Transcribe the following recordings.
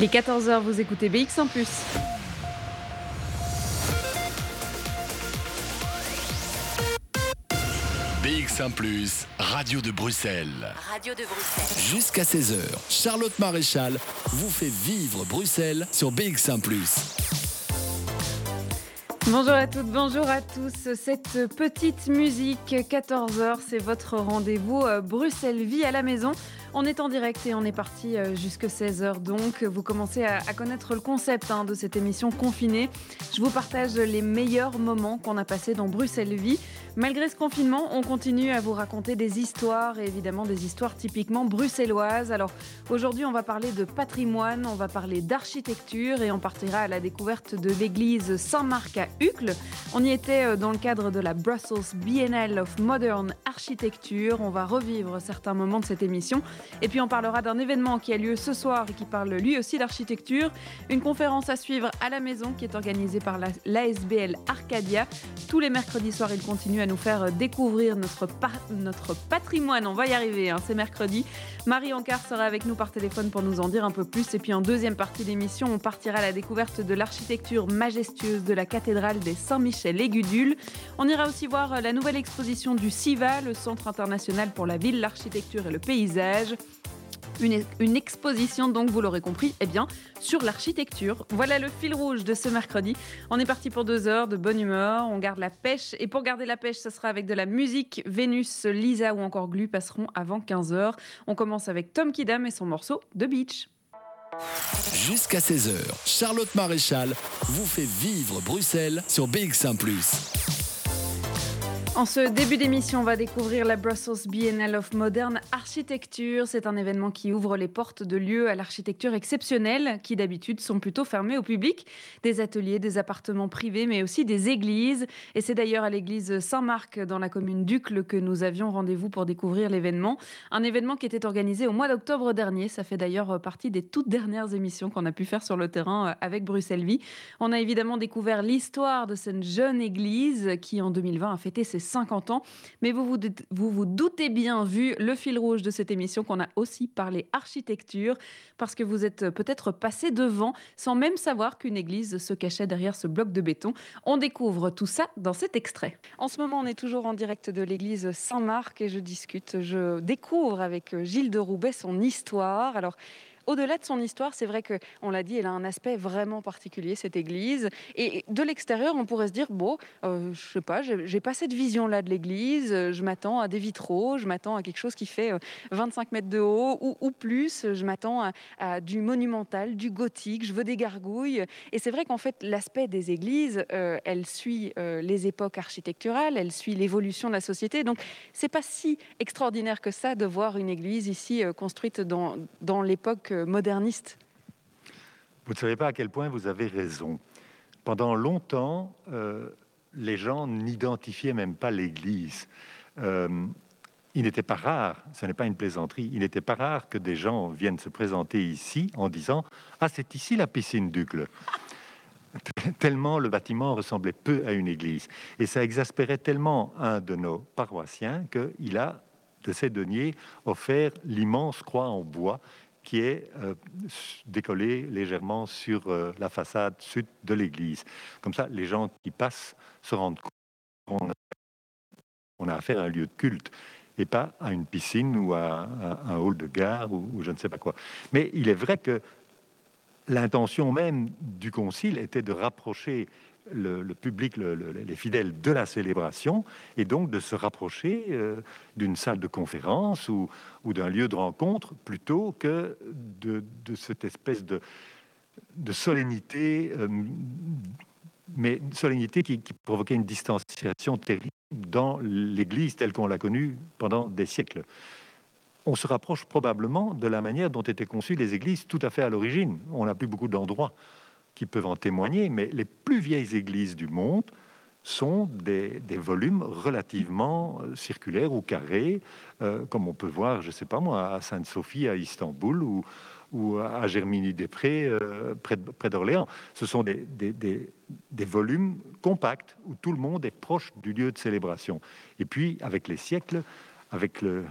Il est 14h, vous écoutez BX en plus. BX1 Plus, Radio de Bruxelles. Radio de Bruxelles. Jusqu'à 16h, Charlotte Maréchal vous fait vivre Bruxelles sur BX1 Plus. Bonjour à toutes, bonjour à tous. Cette petite musique, 14h, c'est votre rendez-vous euh, Bruxelles Vie à la maison. On est en direct et on est parti euh, jusque 16h donc. Vous commencez à, connaître le concept hein, de cette émission confinée. Je vous partage les meilleurs moments qu'on a passés dans Bruxelles Vie. Malgré ce confinement, on continue à vous raconter des histoires et évidemment des histoires typiquement bruxelloises. Alors aujourd'hui, on va parler de patrimoine, on va parler d'architecture et on partira à la découverte de l'église Saint-Marc à Uccle. On y était euh, dans le cadre de la Brussels Biennale of Modern Architecture. On va revivre certains moments de cette émission et puis on parlera d'un événement qui a lieu ce soir et qui parle lui aussi d'architecture. Une conférence à suivre à la maison qui est organisée par l'ASBL Arcadia. Tous les mercredis soirs, il continue à nous faire découvrir notre, notre patrimoine. On va y arriver, hein, c'est mercredi. Marie Ancard sera avec nous par téléphone pour nous en dire un peu plus. Et puis en deuxième partie d'émission, on partira à la découverte de l'architecture majestueuse de la cathédrale des Saint-Michel et Gudule. On ira aussi voir la nouvelle exposition du CIVA, le Centre international pour la ville, l'architecture et le paysage. Une, exposition, donc vous l'aurez compris, eh bien, sur l'architecture. Voilà le fil rouge de ce mercredi. On est parti pour deux heures de bonne humeur, on garde la pêche. Et pour garder la pêche, ce sera avec de la musique. Vénus, Lisa ou encore Glu passeront avant 15 heures. On commence avec Tom Kidam et son morceau The Beach. Jusqu'à 16h, Charlotte Maréchal vous fait vivre Bruxelles sur BX1 ⁇ en ce début d'émission, on va découvrir la Brussels Biennale of Modern Architecture. C'est un événement qui ouvre les portes de lieux à l'architecture exceptionnelle, qui d'habitude sont plutôt fermés au public. Des ateliers, des appartements privés, mais aussi des églises. Et c'est d'ailleurs à l'église Saint-Marc, dans la commune d'Ucle, que nous avions rendez-vous pour découvrir l'événement. Un événement qui était organisé au mois d'octobre dernier. Ça fait d'ailleurs partie des toutes dernières émissions qu'on a pu faire sur le terrain euh, avec Bruxelles Vie. On a évidemment découvert l'histoire de cette jeune église qui, en 2020, a fêté ses 50 ans. Mais vous vous, vous doutez bien, vu le fil rouge de cette émission, qu'on a aussi parlé architecture, parce que vous êtes peut-être passé devant sans même savoir qu'une église se cachait derrière ce bloc de béton. On découvre tout ça dans cet extrait. En ce moment, on est toujours en direct de l'église Saint-Marc et je discute, je découvre avec Gilles de Roubaix son histoire. Alors, au-delà de son histoire, c'est vrai que, on l'a dit, elle a un aspect vraiment particulier, cette église. Et de l'extérieur, on pourrait se dire, bon, euh, je sais pas, j'ai pas cette vision-là de l'église, je m'attends à des vitraux, je m'attends à quelque chose qui fait 25 euh, mètres de haut ou, plus, je m'attends à, du monumental, du gothique, je veux des gargouilles. Et c'est vrai qu'en fait, l'aspect des églises, euh, elle suit les époques architecturales, elle suit l'évolution de la société. Donc, c'est pas si extraordinaire que ça de voir une église ici construite dans, dans l'époque moderniste Vous ne savez pas à quel point vous avez raison. Pendant longtemps, euh, les gens n'identifiaient même pas l'Église. Euh, il n'était pas rare, ce n'est pas une plaisanterie, il n'était pas rare que des gens viennent se présenter ici en disant Ah, c'est ici la piscine d'Ucle. tellement le bâtiment ressemblait peu à une église. Et ça exaspérait tellement un de nos paroissiens qu'il a, de ses deniers, offert l'immense croix en bois qui est euh, décollé légèrement sur euh, la façade sud de l'église. Comme ça, les gens qui passent se rendent compte qu'on a affaire à un lieu de culte et pas à une piscine ou à, un hall de gare ou, ou, je ne sais pas quoi. Mais il est vrai que l'intention même du concile était de rapprocher le, public, les fidèles de la célébration, et donc de se rapprocher euh, d'une salle de conférence ou, d'un lieu de rencontre plutôt que de, cette espèce de, solennité, euh, mais solennité qui, qui, provoquait une distanciation terrible dans l'Église telle qu'on l'a connue pendant des siècles. On se rapproche probablement de la manière dont étaient conçues les églises tout à fait à l'origine. On n'a plus beaucoup d'endroits qui peuvent en témoigner, mais les plus vieilles églises du monde sont des, volumes relativement euh, circulaires ou carrés, euh, comme on peut voir, je ne sais pas moi, à Sainte-Sophie, à Istanbul ou, à Germigny-des-Prés, euh, près, d'Orléans. Ce sont des, volumes compacts où tout le monde est proche du lieu de célébration. Et puis, avec les siècles, avec le,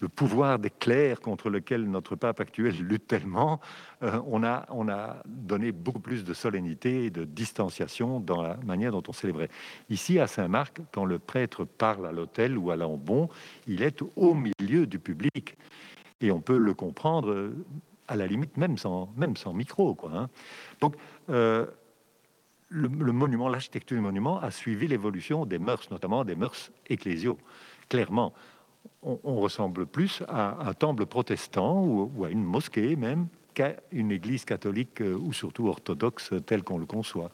le pouvoir des clercs contre lequel notre pape actuel lutte tellement, euh, on, a, on a donné beaucoup plus de solennité et de distanciation dans la manière dont on célébrait. Ici, à Saint-Marc, quand le prêtre parle à l'autel ou à l'ambon, il est au milieu du public. Et on peut le comprendre, euh, à la limite, même sans, même sans micro. Quoi, hein. Donc, euh, le, monument, l'architecture du monument a suivi l'évolution des mœurs, notamment des mœurs ecclésiaux. Clairement, on, ressemble plus à un temple protestant ou, à une mosquée même qu'à une église catholique euh, ou surtout orthodoxe telle qu'on le conçoit.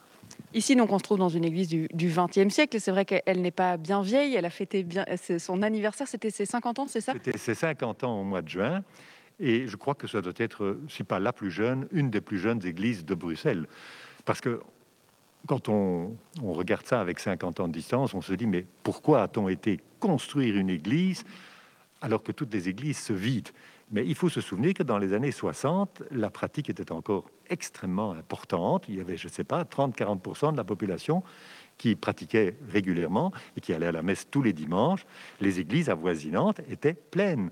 Ici, donc, on se trouve dans une église du XXe siècle. C'est vrai qu'elle n'est pas bien vieille. Elle a fêté bien son anniversaire. C'était ses 50 ans, c'est ça? C'était ses 50 ans au mois de juin. Et je crois que ça doit être, si pas la plus jeune, une des plus jeunes églises de Bruxelles. Parce que quand on, regarde ça avec 50 ans de distance, on se dit, mais pourquoi a-t-on été construire une église alors que toutes les églises se vident? Mais il faut se souvenir que dans les années 60, la pratique était encore extrêmement importante. Il y avait, je ne sais pas, 30-40% de la population qui pratiquait régulièrement et qui allait à la messe tous les dimanches. Les églises avoisinantes étaient pleines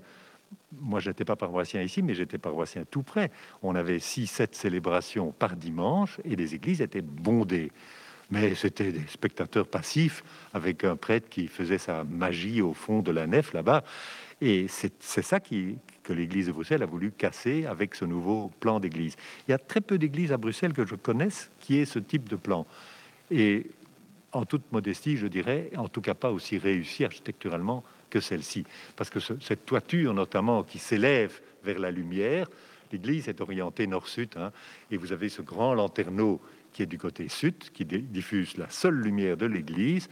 moi, je n'étais pas paroissien ici, mais j'étais paroissien tout près. On avait 6-7 célébrations par dimanche et les églises étaient bondées. Mais c'était des spectateurs passifs avec un prêtre qui faisait sa magie au fond de la nef là-bas. Et c'est ça qui, que l'église de Bruxelles a voulu casser avec ce nouveau plan d'église. Il y a très peu d'églises à Bruxelles que je connaisse qui aient ce type de plan. Et en toute modestie, je dirais, en tout cas pas aussi réussi architecturalement celle-ci. Parce que cette toiture, notamment, qui s'élève vers la lumière, l'église est orientée nord-sud, hein, et vous avez ce grand lanterneau qui est du côté sud, qui diffuse la seule lumière de l'église,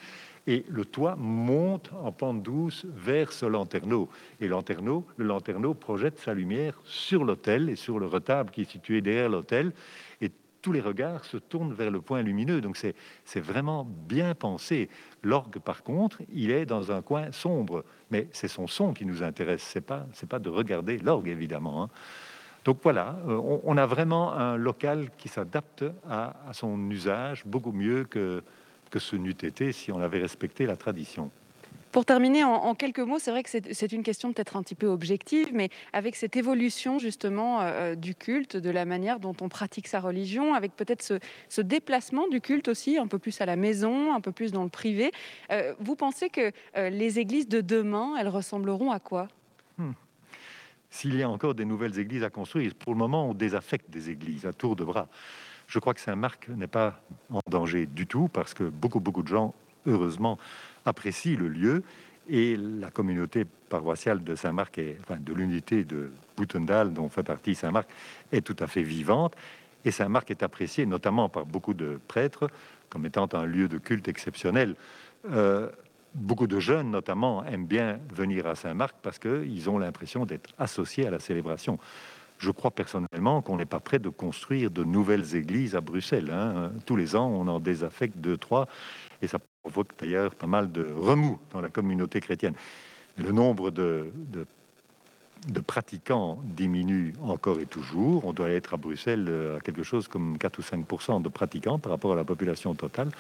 et le toit monte en pente douce vers ce lanterneau. Et lanterneau, le lanterneau projette sa lumière sur l'autel et sur le retable qui est situé derrière l'autel, et tous les regards se tournent vers le point lumineux. Donc c'est vraiment bien pensé. L'orgue, par contre, il est dans un coin sombre, mais c'est son son qui nous intéresse. C'est pas pas de regarder l'orgue évidemment. Hein. Donc voilà, euh, on, a vraiment un local qui s'adapte à, son usage beaucoup mieux que que ce n'eût été si on avait respecté la tradition. Pour terminer, en, quelques mots, c'est vrai que c'est une question peut-être un petit peu objective, mais avec cette évolution justement euh, euh, du culte, de la manière dont on pratique sa religion, avec peut-être ce, déplacement du culte aussi, un peu plus à la maison, un peu plus dans le privé, euh, vous pensez que les églises de demain, elles ressembleront à quoi? Hmm. S'il y a encore des nouvelles églises à construire, pour le moment, on désaffecte des églises à tour de bras. Je crois que Saint-Marc n'est pas en danger du tout parce que beaucoup, beaucoup de gens, heureusement, apprécie le lieu et la communauté paroissiale de Saint-Marc, enfin de l'unité de Boutendal, dont fait partie Saint-Marc, est tout à fait vivante. Et Saint-Marc est apprécié notamment par beaucoup de prêtres comme étant un lieu de culte exceptionnel. Euh, beaucoup de jeunes, notamment, aiment bien venir à Saint-Marc parce qu'ils ont l'impression d'être associés à la célébration. Je crois personnellement qu'on n'est pas prêt de construire de nouvelles églises à Bruxelles. Hein. Tous les ans, on en désaffecte deux, trois, et ça provoque d'ailleurs pas mal de remous dans la communauté chrétienne. Le nombre de, pratiquants diminue encore et toujours. On doit être à Bruxelles à quelque chose comme 4 ou 5% de pratiquants par rapport à la population totale.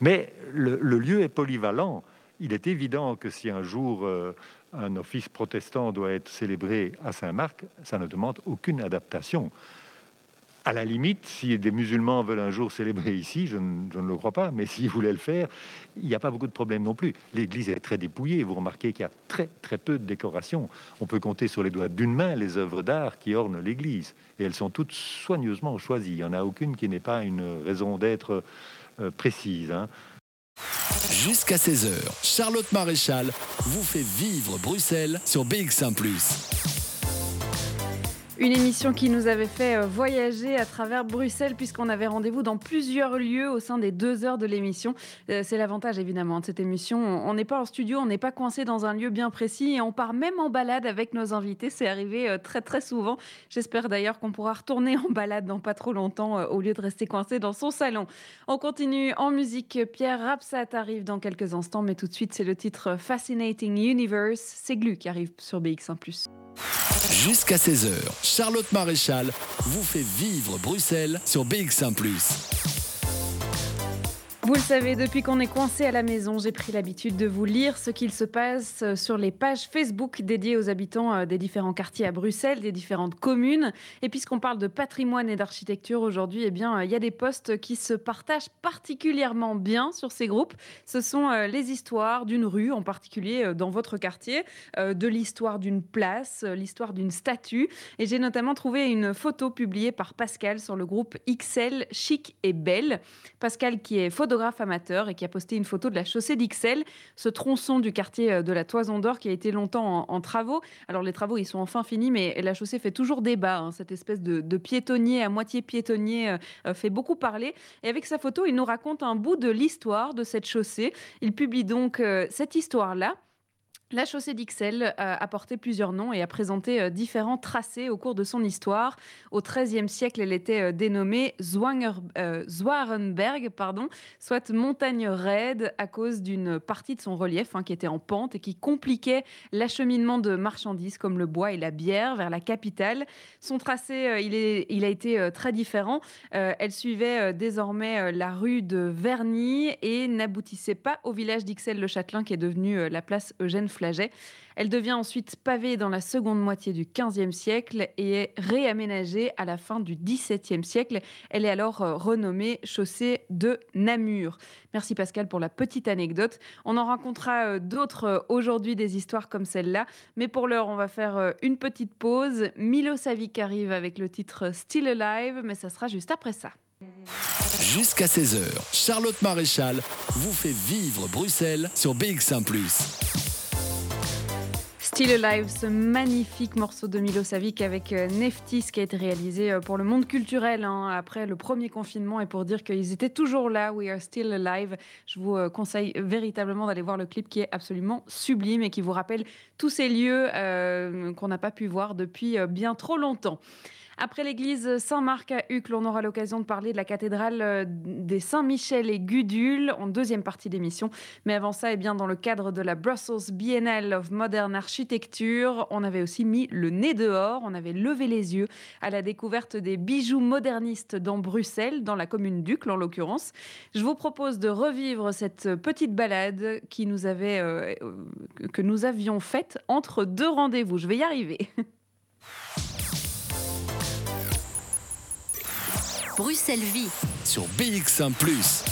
Mais le, lieu est polyvalent. Il est évident que si un jour euh, un office protestant doit être célébré à Saint-Marc, ça ne demande aucune adaptation. À la limite, si des musulmans veulent un jour célébrer ici, je ne, le crois pas, mais s'ils voulaient le faire, il n'y a pas beaucoup de problèmes non plus. L'église est très dépouillée. Vous remarquez qu'il y a très très peu de décorations. On peut compter sur les doigts d'une main les œuvres d'art qui ornent l'église, et elles sont toutes soigneusement choisies. Il n'y en a aucune qui n'ait pas une raison d'être euh, précise. Hein. Jusqu'à 16h, Charlotte Maréchal vous fait vivre Bruxelles sur BX1 ⁇ une émission qui nous avait fait euh, voyager à travers Bruxelles puisqu'on avait rendez-vous dans plusieurs lieux au sein des deux heures de l'émission. Euh, c'est l'avantage évidemment de cette émission. On n'est pas en studio, on n'est pas coincé dans un lieu bien précis et on part même en balade avec nos invités. C'est arrivé euh, très très souvent. J'espère d'ailleurs qu'on pourra retourner en balade dans pas trop longtemps au lieu de rester coincé dans son salon. On continue en musique. Pierre Rapsat arrive dans quelques instants, mais tout de suite c'est le titre Fascinating Universe. C'est Glu qui arrive sur BX1 ⁇ Jusqu'à 16h, Charlotte Maréchal vous fait vivre Bruxelles sur BX1 ⁇ Vous le savez, depuis qu'on est coincé à la maison, j'ai pris l'habitude de vous lire ce qu'il se passe sur les pages Facebook dédiées aux habitants euh, des différents quartiers à Bruxelles, des différentes communes. Et puisqu'on parle de patrimoine et d'architecture aujourd'hui, eh bien, il y a des posts qui se partagent particulièrement bien sur ces groupes. Ce sont euh, les histoires d'une rue, en particulier euh, dans votre quartier, de l'histoire d'une place, l'histoire d'une statue. Et j'ai notamment trouvé une photo publiée par Pascal sur le groupe XL Chic et Belle. Pascal qui est photographe amateur et qui a posté une photo de la chaussée d'Ixelles, ce tronçon du quartier euh, de la Toison d'Or qui a été longtemps en, travaux. Alors les travaux, ils sont enfin finis, mais la chaussée fait toujours débat. Hein. Cette espèce de, piétonnier à moitié piétonnier euh, euh, fait beaucoup parler. Et avec sa photo, il nous raconte un bout de l'histoire de cette chaussée. Il publie donc cette histoire-là la chaussée d'Ixelles euh, a porté plusieurs noms et a présenté euh, différents tracés au cours de son histoire. Au XIIIe siècle, elle était euh, dénommée Zwarenberg, soit montagne raide à cause d'une partie de son relief hein, qui était en pente et qui compliquait l'acheminement de marchandises comme le bois et la bière vers la capitale. Son tracé, il, a été très différent. elle suivait désormais la rue de Verny et n'aboutissait pas au village d'Ixelles-le-Châtelain qui est devenu la place Eugène Elle devient ensuite pavée dans la seconde moitié du XVe siècle et est réaménagée à la fin du XVIIe siècle. Elle est alors euh, renommée chaussée de Namur. Merci Pascal pour la petite anecdote. On en rencontrera euh, d'autres euh, aujourd'hui, des histoires comme celle-là. Mais pour l'heure, on va faire une petite pause. Milo Savic arrive avec le titre Still Alive, mais ça sera juste après ça. Jusqu'à 16h, Charlotte Maréchal vous fait vivre Bruxelles sur BX1 ⁇ Still Alive, ce magnifique morceau de Milosavic avec euh, Neftis qui a été réalisé euh, pour le monde culturel hein, après le premier confinement et pour dire qu'ils étaient toujours là, We Are Still Alive. Je vous euh, conseille véritablement d'aller voir le clip qui est absolument sublime et qui vous rappelle tous ces lieux qu'on n'a pas pu voir depuis bien trop longtemps. Après l'église Saint-Marc à Uccle, on aura l'occasion de parler de la cathédrale euh, des Saint-Michel et Gudule en deuxième partie d'émission. Mais avant ça, eh bien, dans le cadre de la Brussels Biennale of Modern Architecture, on avait aussi mis le nez dehors, on avait levé les yeux à la découverte des bijoux modernistes dans Bruxelles, dans la commune d'Uccle en l'occurrence. Je vous propose de revivre cette petite balade qui nous avait, euh, que nous avions faite entre deux rendez-vous. Je vais y arriver. Bruxelles Vie sur BX1 ⁇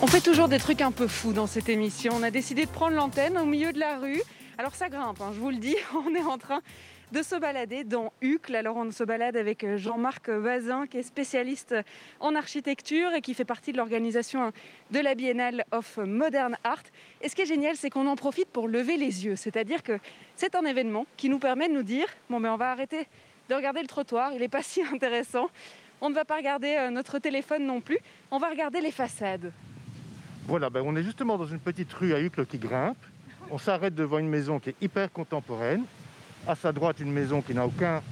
On fait toujours des trucs un peu fous dans cette émission. On a décidé de prendre l'antenne au milieu de la rue. Alors ça grimpe, hein, je vous le dis, on est en train de se balader dans Uccle. Alors on se balade avec Jean-Marc Bazin qui est spécialiste en architecture et qui fait partie de l'organisation de la Biennale of Modern Art. Et ce qui est génial, c'est qu'on en profite pour lever les yeux. C'est-à-dire que c'est un événement qui nous permet de nous dire, bon mais on va arrêter de regarder le trottoir. Il n'est pas si intéressant. On ne va pas regarder euh, notre téléphone non plus. On va regarder les façades. Voilà, ben on est justement dans une petite rue à Uccle qui grimpe. On s'arrête devant une maison qui est hyper contemporaine. À sa droite, une maison qui n'a aucun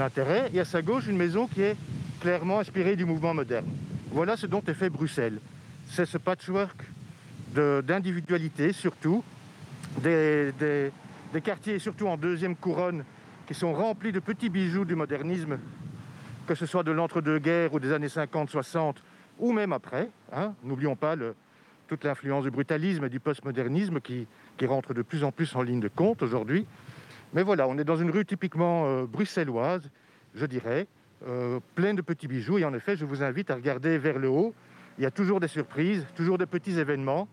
intérêt. Et à sa gauche, une maison qui est clairement inspirée du mouvement moderne. Voilà ce dont est fait Bruxelles. C'est ce patchwork d'individualité, surtout, des quartiers, surtout en deuxième couronne, qui sont remplis de petits bijoux du modernisme, que ce soit de l'entre-deux-guerres ou des années 50-60, ou même après. Hein. N'oublions pas toute l'influence du brutalisme et du postmodernisme qui, rentre de plus en plus en ligne de compte aujourd'hui. Mais voilà, on est dans une rue typiquement euh, bruxelloise, je dirais, euh, pleine de petits bijoux. Et en effet, je vous invite à regarder vers le haut. Il y a toujours des surprises, toujours des petits événements.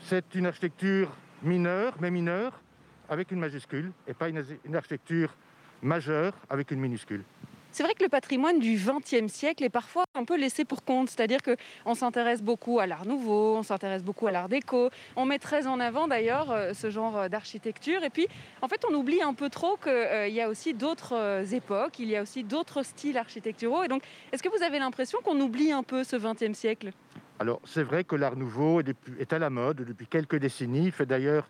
C'est une architecture mineure, mais mineure, avec une majuscule et pas une, architecture majeure avec une minuscule. C'est vrai que le patrimoine du XXe siècle est parfois un peu laissé pour compte, c'est-à-dire qu'on s'intéresse beaucoup à l'art nouveau, on s'intéresse beaucoup à l'art déco, on met très en avant d'ailleurs euh, ce genre euh, d'architecture, et puis en fait on oublie un peu trop qu'il euh, y a aussi d'autres époques, il y a aussi d'autres styles architecturaux, et donc est-ce que vous avez l'impression qu'on oublie un peu ce XXe siècle? Alors c'est vrai que l'art nouveau est à la mode depuis quelques décennies, il fait d'ailleurs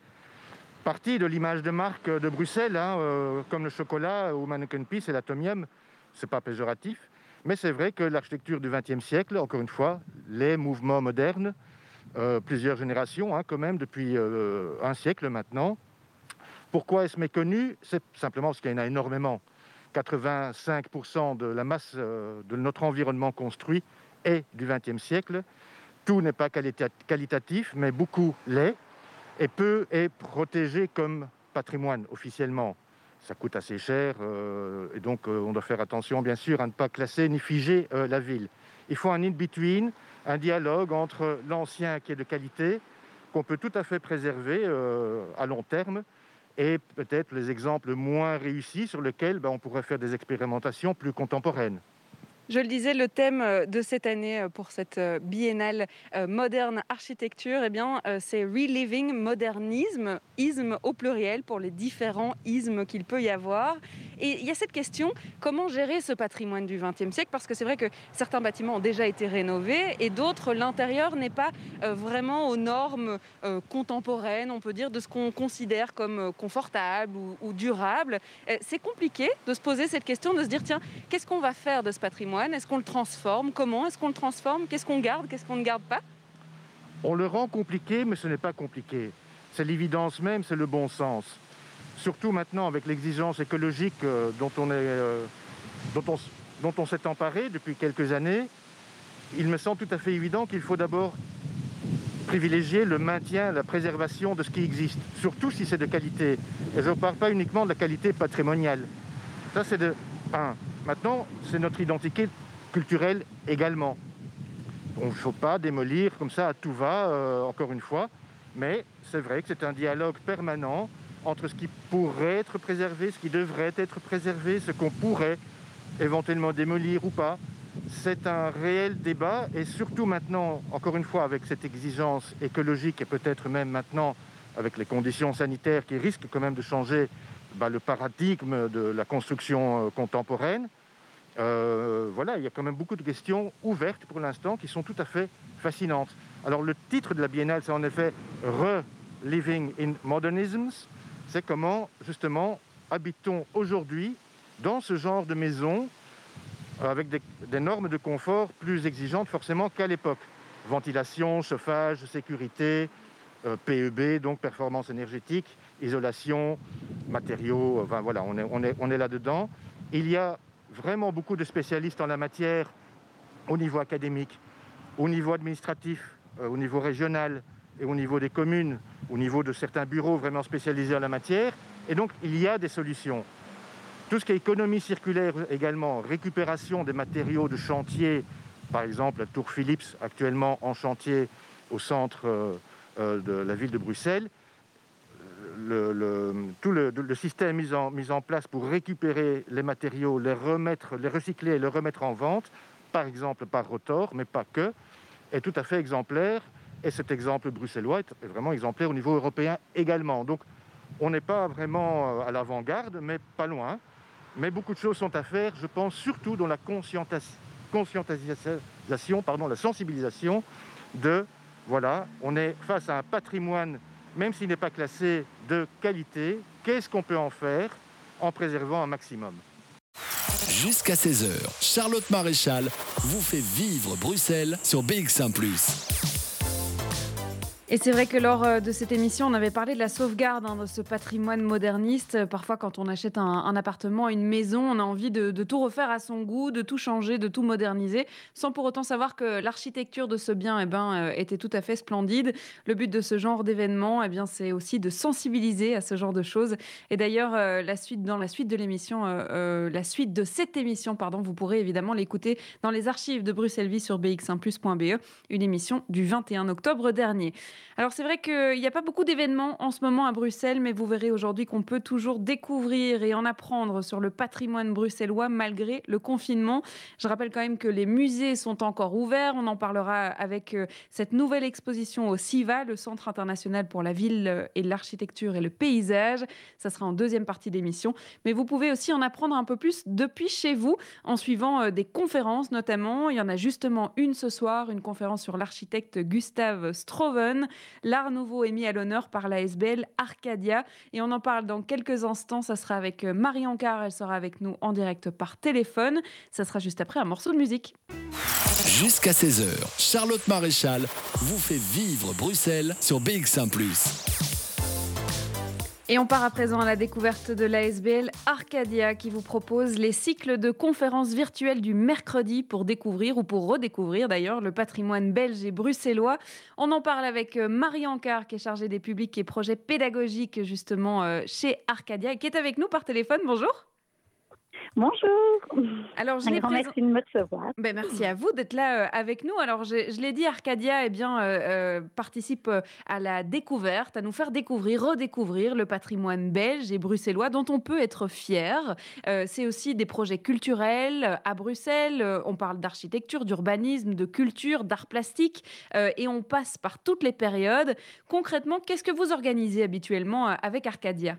partie de l'image de marque de Bruxelles, hein, euh, comme le chocolat ou Mannequin Peace et l'atomium. Ce n'est pas péjoratif, mais c'est vrai que l'architecture du XXe siècle, encore une fois, les mouvements modernes, euh, plusieurs générations hein, quand même, depuis euh, un siècle maintenant. Pourquoi est-ce méconnu? C'est simplement parce qu'il y en a énormément. 85% de la masse de notre environnement construit et du XXe siècle. Tout n'est pas qualitatif, mais beaucoup l'est, et peu est protégé comme patrimoine officiellement. Ça coûte assez cher, euh, et donc euh, on doit faire attention, bien sûr, à ne pas classer ni figer euh, la ville. Il faut un in-between, un dialogue entre l'ancien qui est de qualité, qu'on peut tout à fait préserver à long terme, et peut-être les exemples moins réussis sur lesquels ben, on pourrait faire des expérimentations plus contemporaines. Je le disais, le thème euh, de cette année euh, pour cette euh, biennale moderne architecture, eh bien, c'est reliving modernisme, isme au pluriel pour les différents ismes qu'il peut y avoir. Et il y a cette question, comment gérer ce patrimoine du XXe siècle? Parce que c'est vrai que certains bâtiments ont déjà été rénovés et d'autres, l'intérieur n'est pas vraiment aux normes contemporaines, on peut dire, de ce qu'on considère comme confortable ou, ou durable. C'est compliqué de se poser cette question, de se dire, tiens, qu'est-ce qu'on va faire de ce patrimoine est-ce qu'on le transforme? Comment est-ce qu'on le transforme? Qu'est-ce qu'on garde? Qu'est-ce qu'on ne garde pas? On le rend compliqué, mais ce n'est pas compliqué. C'est l'évidence même, c'est le bon sens. Surtout maintenant avec l'exigence écologique euh, dont on euh, dont on s'est emparé depuis quelques années, il me semble tout à fait évident qu'il faut d'abord privilégier le maintien, la préservation de ce qui existe, surtout si c'est de qualité. Et je ne parle pas uniquement de la qualité patrimoniale. Ça, c'est de un. Maintenant, c'est notre identité culturelle également. Il ne faut pas démolir comme ça à tout va, euh, encore une fois, mais c'est vrai que c'est un dialogue permanent entre ce qui pourrait être préservé, ce qui devrait être préservé, ce qu'on pourrait éventuellement démolir ou pas. C'est un réel débat et surtout maintenant, encore une fois, avec cette exigence écologique et peut-être même maintenant avec les conditions sanitaires qui risquent quand même de changer bah, le paradigme de la construction euh, contemporaine, euh, voilà, il y a quand même beaucoup de questions ouvertes pour l'instant qui sont tout à fait fascinantes. Alors le titre de la biennale, c'est en effet Re-Living in Modernisms. C'est comment justement habitons aujourd'hui dans ce genre de maison avec des, normes de confort plus exigeantes forcément qu'à l'époque. Ventilation, chauffage, sécurité, PEB, euh, donc performance énergétique, isolation, matériaux, enfin voilà, on est, là-dedans. Il y a vraiment beaucoup de spécialistes en la matière au niveau académique, au niveau administratif, euh, au niveau régional et au niveau des communes, au niveau de certains bureaux vraiment spécialisés en la matière. Et donc, il y a des solutions. Tout ce qui est économie circulaire également, récupération des matériaux de chantier, par exemple la tour Philips actuellement en chantier au centre euh, euh, de la ville de Bruxelles, le, tout le, système mis en, place pour récupérer les matériaux, les remettre, les recycler et les remettre en vente, par exemple par Rotor, mais pas que, est tout à fait exemplaire. Et cet exemple bruxellois est vraiment exemplaire au niveau européen également. Donc, on n'est pas vraiment euh, à l'avant-garde, mais pas loin. Mais beaucoup de choses sont à faire, je pense, surtout dans la conscientisation, pardon, la sensibilisation de, voilà, on est face à un patrimoine même s'il n'est pas classé de qualité, qu'est-ce qu'on peut en faire en préservant un maximum? Jusqu'à 16h, Charlotte Maréchal vous fait vivre Bruxelles sur BX1 ⁇ et c'est vrai que lors euh, de cette émission, on avait parlé de la sauvegarde hein, de ce patrimoine moderniste. Parfois, quand on achète un, appartement, une maison, on a envie de, tout refaire à son goût, de tout changer, de tout moderniser, sans pour autant savoir que l'architecture de ce bien eh ben, euh, était tout à fait splendide. Le but de ce genre d'événement, eh bien, c'est aussi de sensibiliser à ce genre de choses. Et d'ailleurs, euh, la suite, dans la suite de l'émission, la suite de cette émission, pardon, vous pourrez évidemment l'écouter dans les archives de Bruxelles Vie sur bx1plus.be, une émission du 21 octobre dernier. Alors c'est vrai qu'il n'y a pas beaucoup d'événements en ce moment à Bruxelles, mais vous verrez aujourd'hui qu'on peut toujours découvrir et en apprendre sur le patrimoine bruxellois malgré le confinement. Je rappelle quand même que les musées sont encore ouverts. On en parlera avec euh, cette nouvelle exposition au CIVA, le Centre international pour la ville et l'architecture et le paysage. Ça sera en deuxième partie d'émission. Mais vous pouvez aussi en apprendre un peu plus depuis chez vous en suivant euh, des conférences notamment. Il y en a justement une ce soir, une conférence sur l'architecte Gustave Stroven. L'art nouveau est mis à l'honneur par la SBL Arcadia et on en parle dans quelques instants. Ça sera avec euh, Marie Ancard, elle sera avec nous en direct par téléphone. Ça sera juste après un morceau de musique. Jusqu'à 16h, Charlotte Maréchal vous fait vivre Bruxelles sur BX1 ⁇ Et on part à présent à la découverte de l'ASBL Arcadia qui vous propose les cycles de conférences virtuelles du mercredi pour découvrir ou pour redécouvrir d'ailleurs le patrimoine belge et bruxellois. On en parle avec euh, Marie Ancard qui est chargée des publics et projets pédagogiques justement euh, chez Arcadia et qui est avec nous par téléphone. Bonjour. Bonjour. Alors, je Un grand merci de me recevoir. Ben, merci à vous d'être là euh, avec nous. Alors, je, je l'ai dit, Arcadia eh bien, euh, euh, participe à la découverte, à nous faire découvrir, redécouvrir le patrimoine belge et bruxellois dont on peut être fier. C'est aussi des projets culturels à Bruxelles. On parle d'architecture, d'urbanisme, de culture, d'art plastique et on passe par toutes les périodes. Concrètement, qu'est-ce que vous organisez habituellement avec Arcadia?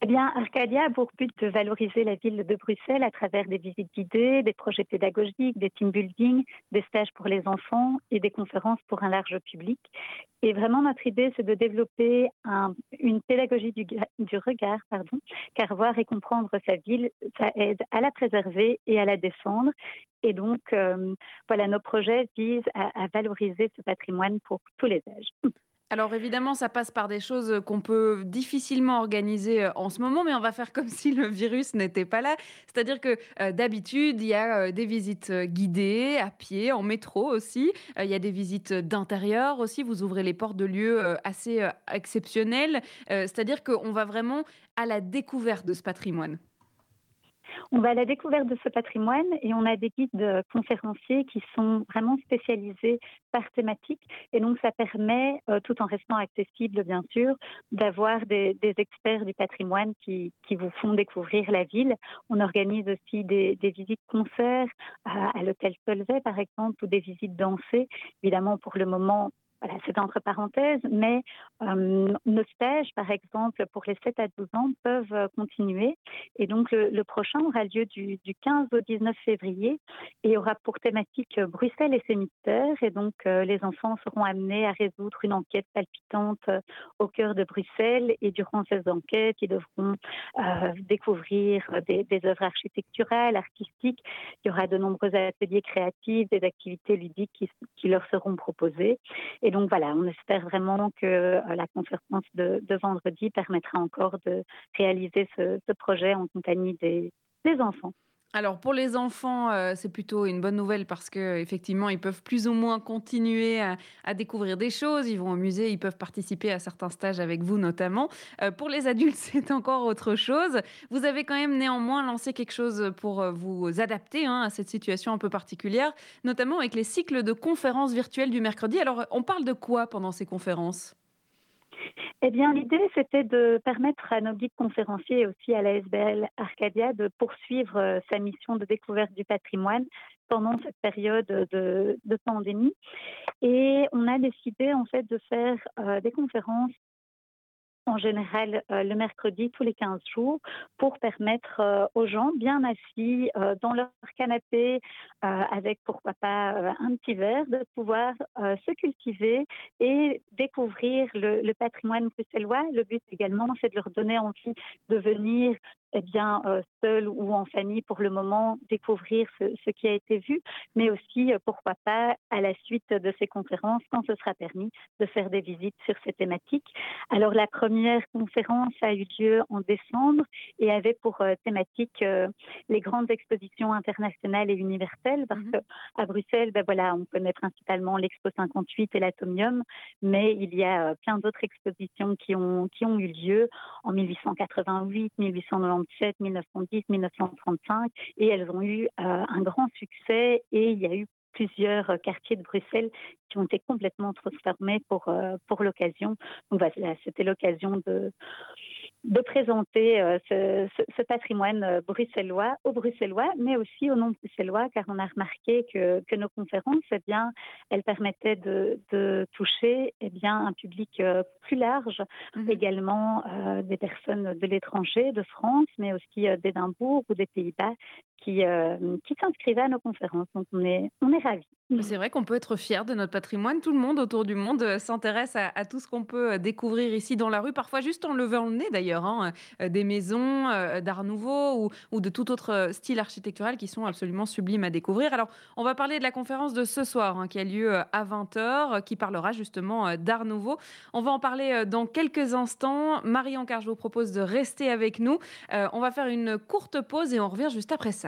Eh bien, Arcadia a pour but de valoriser la ville de Bruxelles à travers des visites guidées, des projets pédagogiques, des team building, des stages pour les enfants et des conférences pour un large public. Et vraiment, notre idée, c'est de développer une pédagogie du, regard, car voir et comprendre sa ville, ça aide à la préserver et à la défendre. Et donc, euh, voilà, nos projets visent à valoriser ce patrimoine pour tous les âges. Alors évidemment, ça passe par des choses qu'on peut difficilement organiser euh, en ce moment, mais on va faire comme si le virus n'était pas là. C'est-à-dire que euh, d'habitude, il y a euh, des visites guidées, à pied, en métro aussi. il y a des visites d'intérieur aussi. Vous ouvrez les portes de lieux assez exceptionnels. C'est-à-dire qu'on va vraiment à la découverte de ce patrimoine. On va à la découverte de ce patrimoine et on a des guides conférenciers qui sont vraiment spécialisés par thématique. Et donc, ça permet, euh, tout en restant accessible, bien sûr, d'avoir des, experts du patrimoine qui, vous font découvrir la ville. On organise aussi des, visites concerts à, à l'hôtel Solvay, par exemple, ou des visites dansées. Évidemment, pour le moment, c'est entre parenthèses, mais euh, nos stages, par exemple, pour les 7 à 12 ans, peuvent euh, continuer. Et donc, le, prochain aura lieu du, 15 au 19 février et aura pour thématique euh, Bruxelles et ses mystères. Et donc, les enfants seront amenés à résoudre une enquête palpitante au cœur de Bruxelles. Et durant ces enquêtes, ils devront découvrir des, œuvres architecturales, artistiques. Il y aura de nombreux ateliers créatifs, des activités ludiques qui, leur seront proposées. Donc voilà, on espère vraiment que euh, la conférence de, vendredi permettra encore de réaliser ce, projet en compagnie des enfants. Alors pour les enfants, euh, c'est plutôt une bonne nouvelle parce que effectivement, ils peuvent plus ou moins continuer à, découvrir des choses. Ils vont au musée, ils peuvent participer à certains stages avec vous notamment. Euh, pour les adultes, c'est encore autre chose. Vous avez quand même néanmoins lancé quelque chose pour euh, vous adapter hein, à cette situation un peu particulière, notamment avec les cycles de conférences virtuelles du mercredi. Alors on parle de quoi pendant ces conférences? Eh bien, l'idée, c'était de permettre à nos guides conférenciers et aussi à l'ASBL Arcadia de poursuivre euh, sa mission de découverte du patrimoine pendant cette période de, pandémie. Et on a décidé, en fait, de faire euh, des conférences en général euh, le mercredi tous les 15 jours pour permettre euh, aux gens bien assis euh, dans leur canapé avec pourquoi pas un petit verre de pouvoir se cultiver et découvrir le, le patrimoine bruxellois. Le but également c'est de leur donner envie de venir eh bien, euh, seul ou en famille pour le moment, découvrir ce, qui a été vu, mais aussi, euh, pourquoi pas, à la suite de ces conférences, quand ce sera permis, de faire des visites sur ces thématiques. Alors, la première conférence a eu lieu en décembre et avait pour euh, thématique les grandes expositions internationales et universelles, parce mmh qu'à Bruxelles, ben voilà, on connaît principalement l'Expo 58 et l'Atomium, mais il y a plein d'autres expositions qui ont, qui ont eu lieu en 1888, 1890, 1910, 1935, et elles ont eu euh, un grand succès et il y a eu plusieurs quartiers de Bruxelles qui ont été complètement transformés pour, euh, pour l'occasion. Donc voilà, c'était l'occasion de, de présenter euh, ce, patrimoine euh, bruxellois aux Bruxellois, mais aussi aux non-bruxellois, car on a remarqué que, que nos conférences, eh bien, elles permettaient de, de toucher eh bien, un public euh, plus large, mhm. également des personnes de l'étranger, de France, mais aussi d'Édimbourg ou des Pays-Bas, qui, qui s'inscrivaient à nos conférences. Donc on est, on est ravis. C'est vrai qu'on peut être fier de notre patrimoine. Tout le monde autour du monde euh, s'intéresse à, tout ce qu'on peut euh, découvrir ici dans la rue, parfois juste en levant le nez d'ailleurs, hein, euh, des maisons d'art nouveau ou, de tout autre style architectural qui sont absolument sublimes à découvrir. Alors, on va parler de la conférence de ce soir hein, qui a lieu à 20h, qui parlera justement d'art nouveau. On va en parler dans quelques instants. Marie-Ancar, je vous propose de rester avec nous. on va faire une courte pause et on revient juste après ça.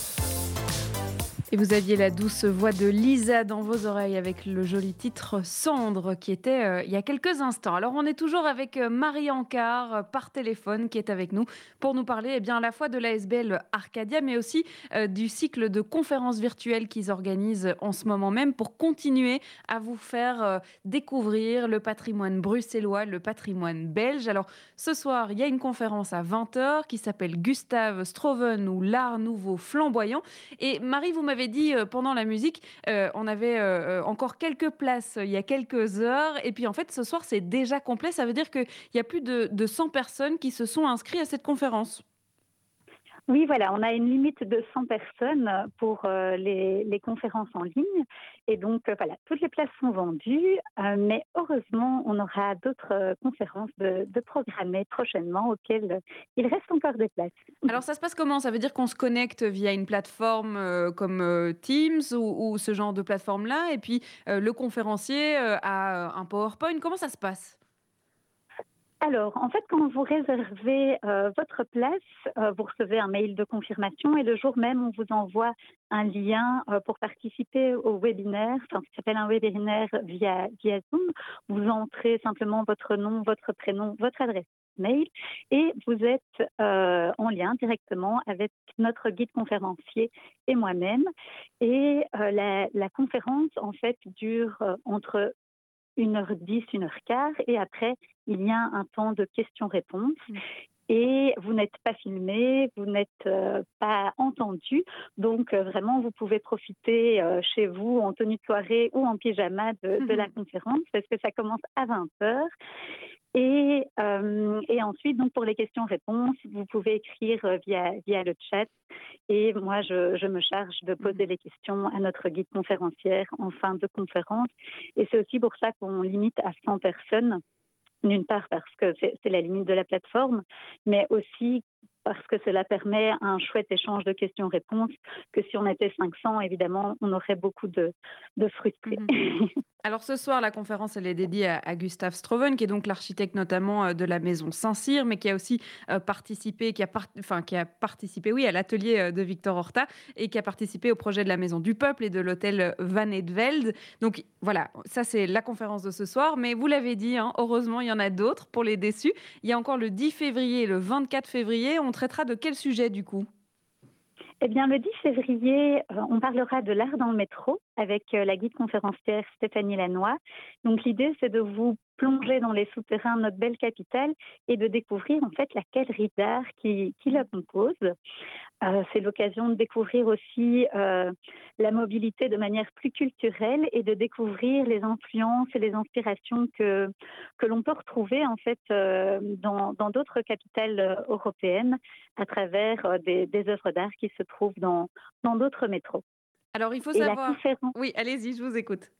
et vous aviez la douce voix de Lisa dans vos oreilles avec le joli titre Cendre qui était euh, il y a quelques instants. Alors on est toujours avec euh, Marie Ancard euh, par téléphone qui est avec nous pour nous parler eh bien, à la fois de l'ASBL Arcadia mais aussi du cycle de conférences virtuelles qu'ils organisent en ce moment même pour continuer à vous faire découvrir le patrimoine bruxellois, le patrimoine belge. Alors ce soir il y a une conférence à 20h qui s'appelle Gustave Stroven ou l'art nouveau flamboyant. Et Marie, vous m'avez dit euh, pendant la musique, euh, on avait euh, encore quelques places il y a quelques heures. Et puis en fait, ce soir, c'est déjà complet. Ça veut dire qu'il y a plus de, de 100 personnes qui se sont inscrites à cette conférence. Oui, voilà, on a une limite de 100 personnes pour euh, les, conférences en ligne. Et donc, euh, voilà, toutes les places sont vendues. Euh, mais heureusement, on aura d'autres conférences de, programmer prochainement auxquelles il reste encore des places. Alors, ça se passe comment? Ça veut dire qu'on se connecte via une plateforme comme Teams ou, ou, ce genre de plateforme-là? Et puis, le conférencier a un PowerPoint? Comment ça se passe? Alors, en fait, quand vous réservez euh, votre place, euh, vous recevez un mail de confirmation et le jour même, on vous envoie un lien euh, pour participer au webinaire, enfin, qui s'appelle un webinaire via, Zoom. Vous entrez simplement votre nom, votre prénom, votre adresse mail et vous êtes en lien directement avec notre guide conférencier et moi-même. Et la, conférence, en fait, dure entre 1h10, 1h15, et après, il y a un temps de questions-réponses. Mmh. Et vous n'êtes pas filmé, vous n'êtes euh, pas entendu. Donc, euh, vraiment, vous pouvez profiter euh, chez vous en tenue de soirée ou en pyjama de, de la mmh. conférence parce que ça commence à 20h. Et, euh, et, ensuite, donc pour les questions-réponses, vous pouvez écrire euh, via, via le chat. Et moi, je, je, me charge de poser mmh. les questions à notre guide conférencière en fin de conférence. Et c'est aussi pour ça qu'on limite à 100 personnes. D'une part parce que c'est la limite de la plateforme, mais aussi parce que cela permet un chouette échange de questions-réponses, que si on était 500, évidemment, on aurait beaucoup de, de frustrés. Mhm. Alors ce soir, la conférence, elle est dédiée à, Gustave Stroven, qui est donc l'architecte notamment euh, de la maison Saint-Cyr, mais qui a aussi euh, participé, qui a, enfin, qui a participé, oui, à l'atelier euh, de Victor Horta, et qui a participé au projet de la maison du peuple et de l'hôtel Van Edveld. Donc voilà, ça c'est la conférence de ce soir, mais vous l'avez dit, hein, heureusement, il y en a d'autres pour les déçus. Il y a encore le 10 février et le 24 février. On traitera de quel sujet du coup? Eh bien, le 10 février, euh, on parlera de l'art dans le métro avec euh, la guide conférencière Stéphanie Lannoy. Donc, l'idée, c'est de vous plonger dans les souterrains de notre belle capitale et de découvrir en fait la galerie d'art qui, qui, la compose. Euh, c'est l'occasion de découvrir aussi euh, la mobilité de manière plus culturelle et de découvrir les influences et les inspirations que, que l'on peut retrouver en fait euh, dans, dans d'autres capitales européennes à travers des, des œuvres d'art qui se trouvent dans, dans d'autres métros. Alors il faut savoir. Oui, allez-y, je vous écoute.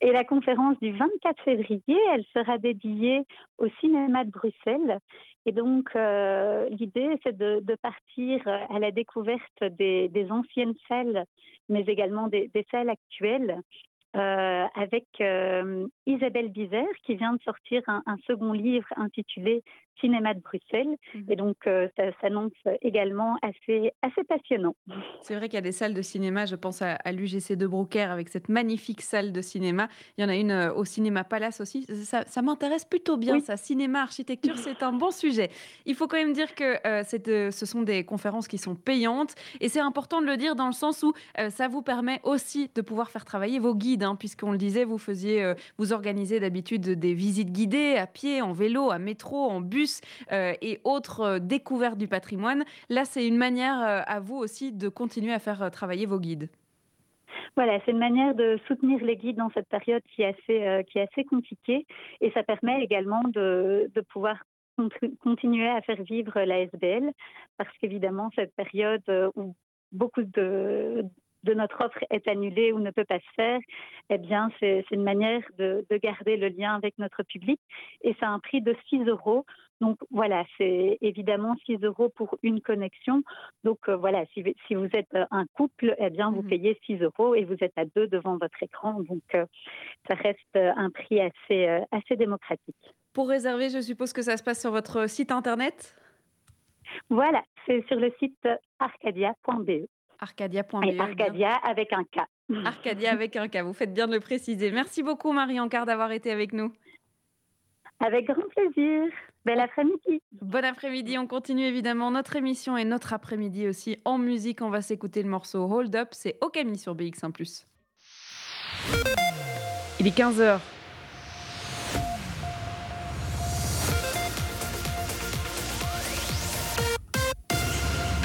Et la conférence du 24 février, elle sera dédiée au cinéma de Bruxelles. Et donc, euh, l'idée, c'est de, partir à la découverte des, anciennes salles, mais également des, salles actuelles, euh, avec euh, Isabelle Bizère, qui vient de sortir un second livre intitulé cinéma de Bruxelles. Mhm. Et donc, euh, ça s'annonce également assez, assez passionnant. C'est vrai qu'il y a des salles de cinéma. Je pense à, l'UGC de Brouckère avec cette magnifique salle de cinéma. Il y en a une euh, au Cinéma Palace aussi. Ça, ça m'intéresse plutôt bien, ça. Cinéma, architecture, c'est un bon sujet. Il faut quand même dire que euh, ce sont des conférences qui sont payantes. Et c'est important de le dire dans le sens où ça vous permet aussi de pouvoir faire travailler vos guides. Hein, Puisqu'on le disait, vous faisiez, vous organisez d'habitude des visites guidées à pied, en vélo, à métro, en bus euh, et autres euh, découvertes du patrimoine. Là, c'est une manière euh, à vous aussi de continuer à faire travailler vos guides. Voilà, c'est une manière de soutenir les guides dans cette période qui est assez, compliquée et ça permet également de pouvoir continuer à faire vivre la SBL parce qu'évidemment cette période où beaucoup de, de notre offre est annulée ou ne peut pas se faire, eh bien, c'est une manière de, garder le lien avec notre public. Et c'est un prix de 6 euros. Donc voilà, c'est évidemment 6 euros pour une connexion. Donc euh, voilà, si, si, vous êtes un couple, eh bien, vous mmh payez 6 euros et vous êtes à deux devant votre écran. Donc euh, ça reste un prix assez, euh, assez démocratique. Pour réserver, je suppose que ça se passe sur votre site internet? Voilà, c'est sur le site arcadia.be. Arcadia.be. Arcadia avec un K. Arcadia avec un K, vous faites bien de le préciser. Merci beaucoup Marie Ancard d'avoir été avec nous. Avec grand plaisir. Bel après-midi. Bon après-midi. On continue évidemment notre émission et notre après-midi aussi en musique. On va s'écouter le morceau Hold Up. C'est Okami sur BX1. Il est 15h.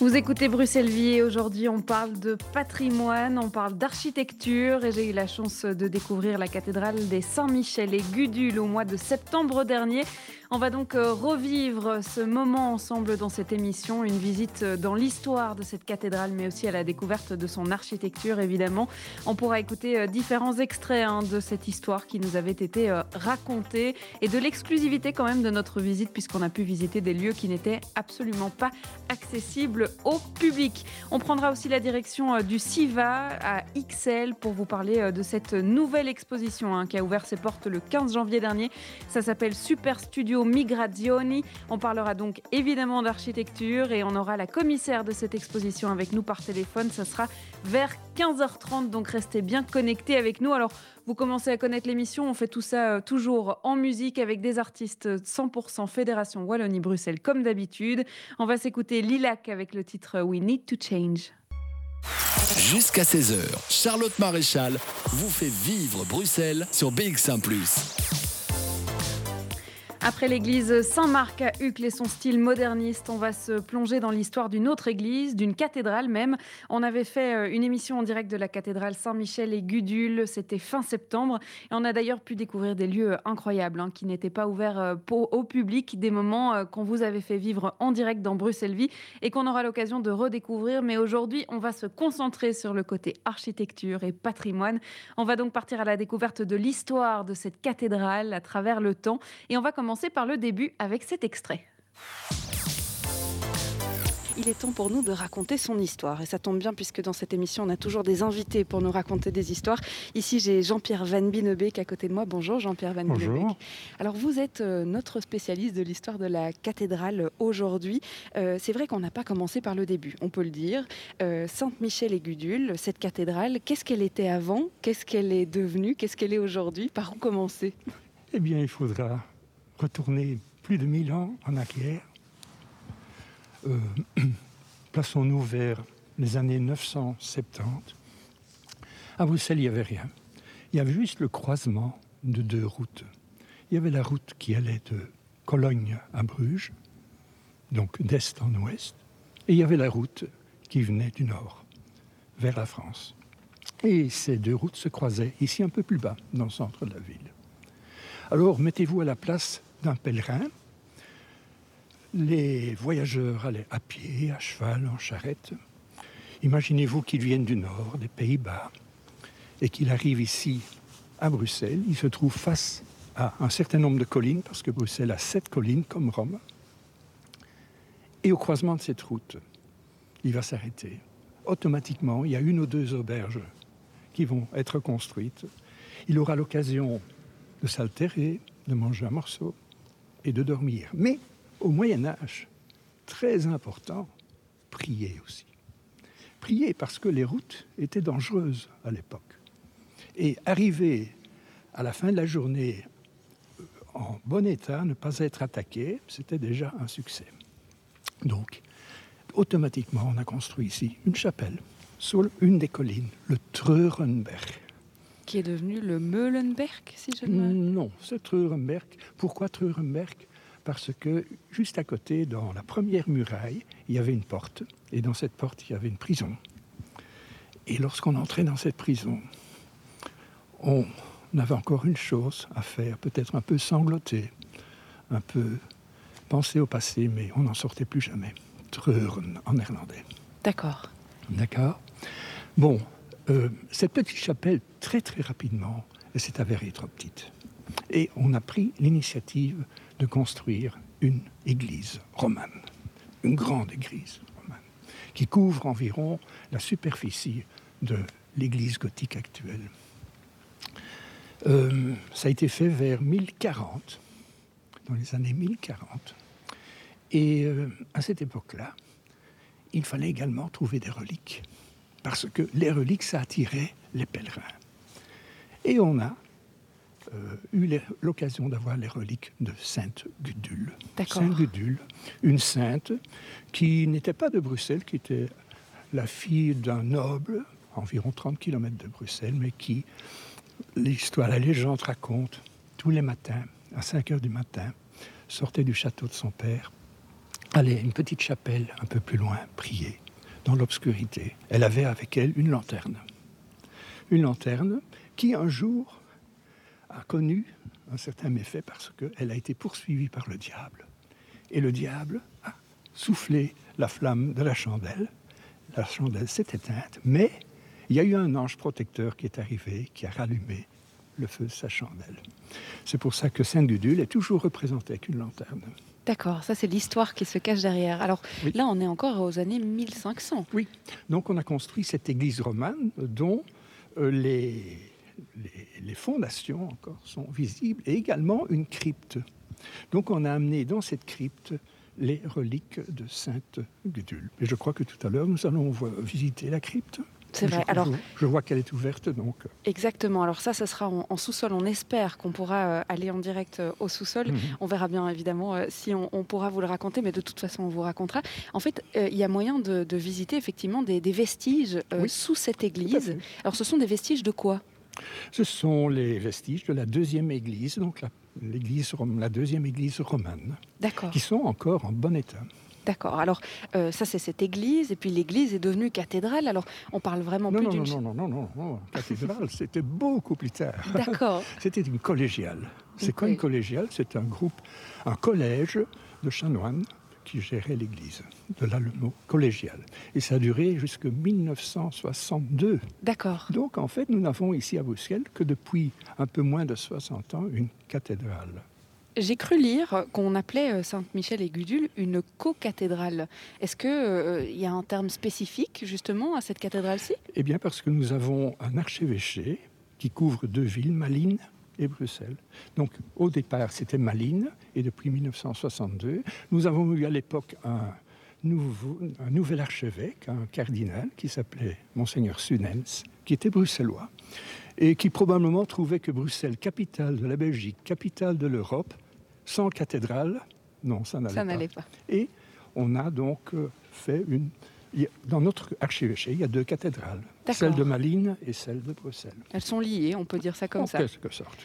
vous écoutez Bruxelles Vie et aujourd'hui on parle de patrimoine, on parle d'architecture et j'ai eu la chance de découvrir la cathédrale des Saint-Michel et Gudule au mois de septembre dernier. On va donc euh, revivre ce moment ensemble dans cette émission, une visite euh, dans l'histoire de cette cathédrale, mais aussi à la découverte de son architecture, évidemment. On pourra écouter euh, différents extraits hein, de cette histoire qui nous avait été racontée et de l'exclusivité quand même de notre visite, puisqu'on a pu visiter des lieux qui n'étaient absolument pas accessibles au public. On prendra aussi la direction du SIVA à XL pour vous parler de cette nouvelle exposition hein, qui a ouvert ses portes le 15 janvier dernier. Ça s'appelle Super Studio Migrazioni. On parlera donc évidemment d'architecture et on aura la commissaire de cette exposition avec nous par téléphone. Ce sera vers 15h30, donc restez bien connectés avec nous. Alors, vous commencez à connaître l'émission, on fait tout ça euh, toujours en musique avec des artistes 100% Fédération Wallonie-Bruxelles comme d'habitude. On va s'écouter Lilac avec le titre We Need to Change. Jusqu'à 16h, Charlotte Maréchal vous fait vivre Bruxelles sur BX1 ⁇ après l'église Saint-Marc à Uccle et son style moderniste, on va se plonger dans l'histoire d'une autre église, d'une cathédrale même. On avait fait euh, une émission en direct de la cathédrale Saint-Michel et Gudule, c'était fin septembre. Et on a d'ailleurs pu découvrir des lieux incroyables hein, qui n'étaient pas ouverts euh, au public, des moments euh, qu'on vous avait fait vivre en direct dans Bruxelles Vie et qu'on aura l'occasion de redécouvrir. Mais aujourd'hui, on va se concentrer sur le côté architecture et patrimoine. On va donc partir à la découverte de l'histoire de cette cathédrale à travers le temps et on va commencer commencer par le début avec cet extrait. Il est temps pour nous de raconter son histoire. Et ça tombe bien puisque dans cette émission, on a toujours des invités pour nous raconter des histoires. Ici, j'ai Jean-Pierre Van Binebeek à côté de moi. Bonjour Jean-Pierre Van Bonjour. Alors vous êtes euh, notre spécialiste de l'histoire de la cathédrale aujourd'hui. Euh, c'est vrai qu'on n'a pas commencé par le début, on peut le dire. Euh, Sainte-Michel et Gudule, cette cathédrale, qu'est-ce qu'elle était avant? Qu'est-ce qu'elle est devenue? Qu'est-ce qu'elle est aujourd'hui? Par où commencer? Eh bien, il faudra retourner plus de 1000 ans en arrière. Euh, plaçons-nous vers les années 970. À Bruxelles, il n'y avait rien. Il y avait juste le croisement de deux routes. Il y avait la route qui allait de Cologne à Bruges, donc d'est en ouest, et il y avait la route qui venait du nord, vers la France. Et ces deux routes se croisaient ici un peu plus bas, dans le centre de la ville. Alors mettez-vous à la place d'un pèlerin. Les voyageurs allaient à pied, à cheval, en charrette. Imaginez-vous qu'ils viennent du nord, des Pays-Bas, et qu'ils arrivent ici, à Bruxelles. Ils se trouvent face à un certain nombre de collines, parce que Bruxelles a sept collines comme Rome. Et au croisement de cette route, il va s'arrêter. Automatiquement, il y a une ou deux auberges qui vont être construites. Il aura l'occasion de s'altérer, de manger un morceau, et de dormir. Mais au Moyen Âge, très important, prier aussi. Prier parce que les routes étaient dangereuses à l'époque. Et arriver à la fin de la journée euh, en bon état, ne pas être attaqué, c'était déjà un succès. Donc, automatiquement, on a construit ici une chapelle sur une des collines, le Treurenberg. Qui est devenu le Meulenberg, si je ne Non, c'est Treurenberg. Pourquoi Treurenberg? Parce que juste à côté, dans la première muraille, il y avait une porte. Et dans cette porte, il y avait une prison. Et lorsqu'on entrait dans cette prison, on avait encore une chose à faire, peut-être un peu sangloter, un peu penser au passé, mais on n'en sortait plus jamais. Treuren en néerlandais. D'accord. D'accord? Bon, euh, cette petite chapelle, très très rapidement, elle s'est avérée trop petite. Et on a pris l'initiative de construire une église romane, une grande église romane, qui couvre environ la superficie de l'église gothique actuelle. Euh, ça a été fait vers 1040, dans les années 1040. Et euh, à cette époque-là, il fallait également trouver des reliques, parce que les reliques, ça attirait les pèlerins. Et on a euh, eu l'occasion d'avoir les reliques de Sainte Gudule. Sainte Gudule, une sainte qui n'était pas de Bruxelles, qui était la fille d'un noble, environ 30 km de Bruxelles, mais qui, l'histoire, la légende raconte, tous les matins, à 5 heures du matin, sortait du château de son père allait à une petite chapelle un peu plus loin, prier, dans l'obscurité. Elle avait avec elle une lanterne. Une lanterne qui, un jour, a connu un certain méfait parce qu'elle a été poursuivie par le diable. Et le diable a soufflé la flamme de la chandelle. La chandelle s'est éteinte, mais il y a eu un ange protecteur qui est arrivé, qui a rallumé le feu de sa chandelle. C'est pour ça que Saint-Gudule est toujours représenté avec une lanterne. D'accord, ça c'est l'histoire qui se cache derrière. Alors là, on est encore aux années 1500. Oui, donc on a construit cette église romane dont euh, les, les, fondations encore sont visibles et également une crypte. Donc on a amené dans cette crypte les reliques de Sainte Gudule. Et je crois que tout à l'heure, nous allons visiter la crypte. C'est vrai. Je, Alors, je, vois qu'elle est ouverte, donc. Euh. Exactement. Alors ça, ce sera en, sous-sol. On espère qu'on pourra euh, aller en direct euh, au sous-sol. Mhm. On verra bien, évidemment, si on, pourra vous le raconter, mais de toute façon, on vous racontera. En fait, il y a moyen de, visiter effectivement des, vestiges sous cette église. Alors, ce sont des vestiges de quoi? Ce sont les vestiges de la deuxième église, donc la, la deuxième église romane, qui sont encore en bon état. D'accord. Alors, euh, ça, c'est cette église, et puis l'église est devenue cathédrale. Alors, on parle vraiment plus d'une... Non, non, non, non, non, non. Cathédrale, c'était beaucoup plus tard. D'accord. c'était une collégiale. C'est quoi une collégiale? C'est un groupe, un collège de chanoines qui gérait l'église. De là le mot collégial. Et ça a duré jusqu'en 1962. D'accord. Donc, en fait, nous n'avons ici à Bruxelles que depuis un peu moins de 60 ans une cathédrale. J'ai cru lire qu'on appelait euh, Sainte-Michel et Gudule une co-cathédrale. Est-ce qu'il euh, y a un terme spécifique justement à cette cathédrale-ci? Eh bien parce que nous avons un archevêché qui couvre deux villes, Malines et Bruxelles. Donc au départ c'était Malines et depuis 1962 nous avons eu à l'époque un, un nouvel archevêque, un cardinal qui s'appelait Monseigneur Sunens, qui était bruxellois et qui probablement trouvait que Bruxelles, capitale de la Belgique, capitale de l'Europe, sans cathédrale, non, ça n'allait pas. pas. Et on a donc euh, fait une... Dans notre archevêché, il y a deux cathédrales, celle de Malines et celle de Bruxelles. Elles sont liées, on peut dire ça comme en ça. quelque sorte.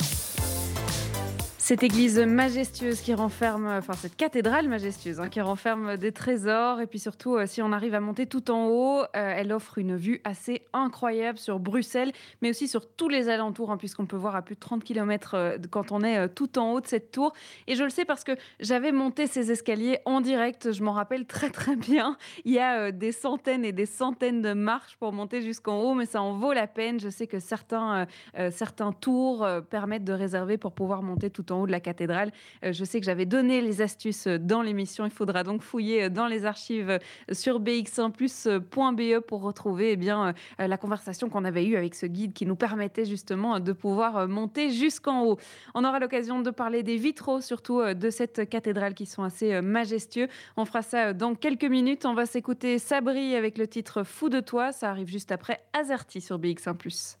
cette église majestueuse qui renferme, enfin cette cathédrale majestueuse hein, qui renferme des trésors et puis surtout euh, si on arrive à monter tout en haut, euh, elle offre une vue assez incroyable sur Bruxelles mais aussi sur tous les alentours hein, puisqu'on peut voir à plus de 30 km euh, quand on est tout en haut de cette tour. Et je le sais parce que j'avais monté ces escaliers en direct, je m'en rappelle très très bien. Il y a des centaines et des centaines de marches pour monter jusqu'en haut mais ça en vaut la peine. Je sais que certains, certains tours permettent de réserver pour pouvoir monter tout en haut de la cathédrale. Euh, je sais que j'avais donné les astuces euh, dans l'émission. Il faudra donc fouiller euh, dans les archives sur bx1plus.be pour retrouver eh bien, la conversation qu'on avait eue avec ce guide qui nous permettait justement de pouvoir monter jusqu'en haut. On aura l'occasion de parler des vitraux, surtout de cette cathédrale qui sont assez majestueux. On fera ça dans quelques minutes. On va s'écouter Sabri avec le titre Fou de toi. Ça arrive juste après Azerty sur BX1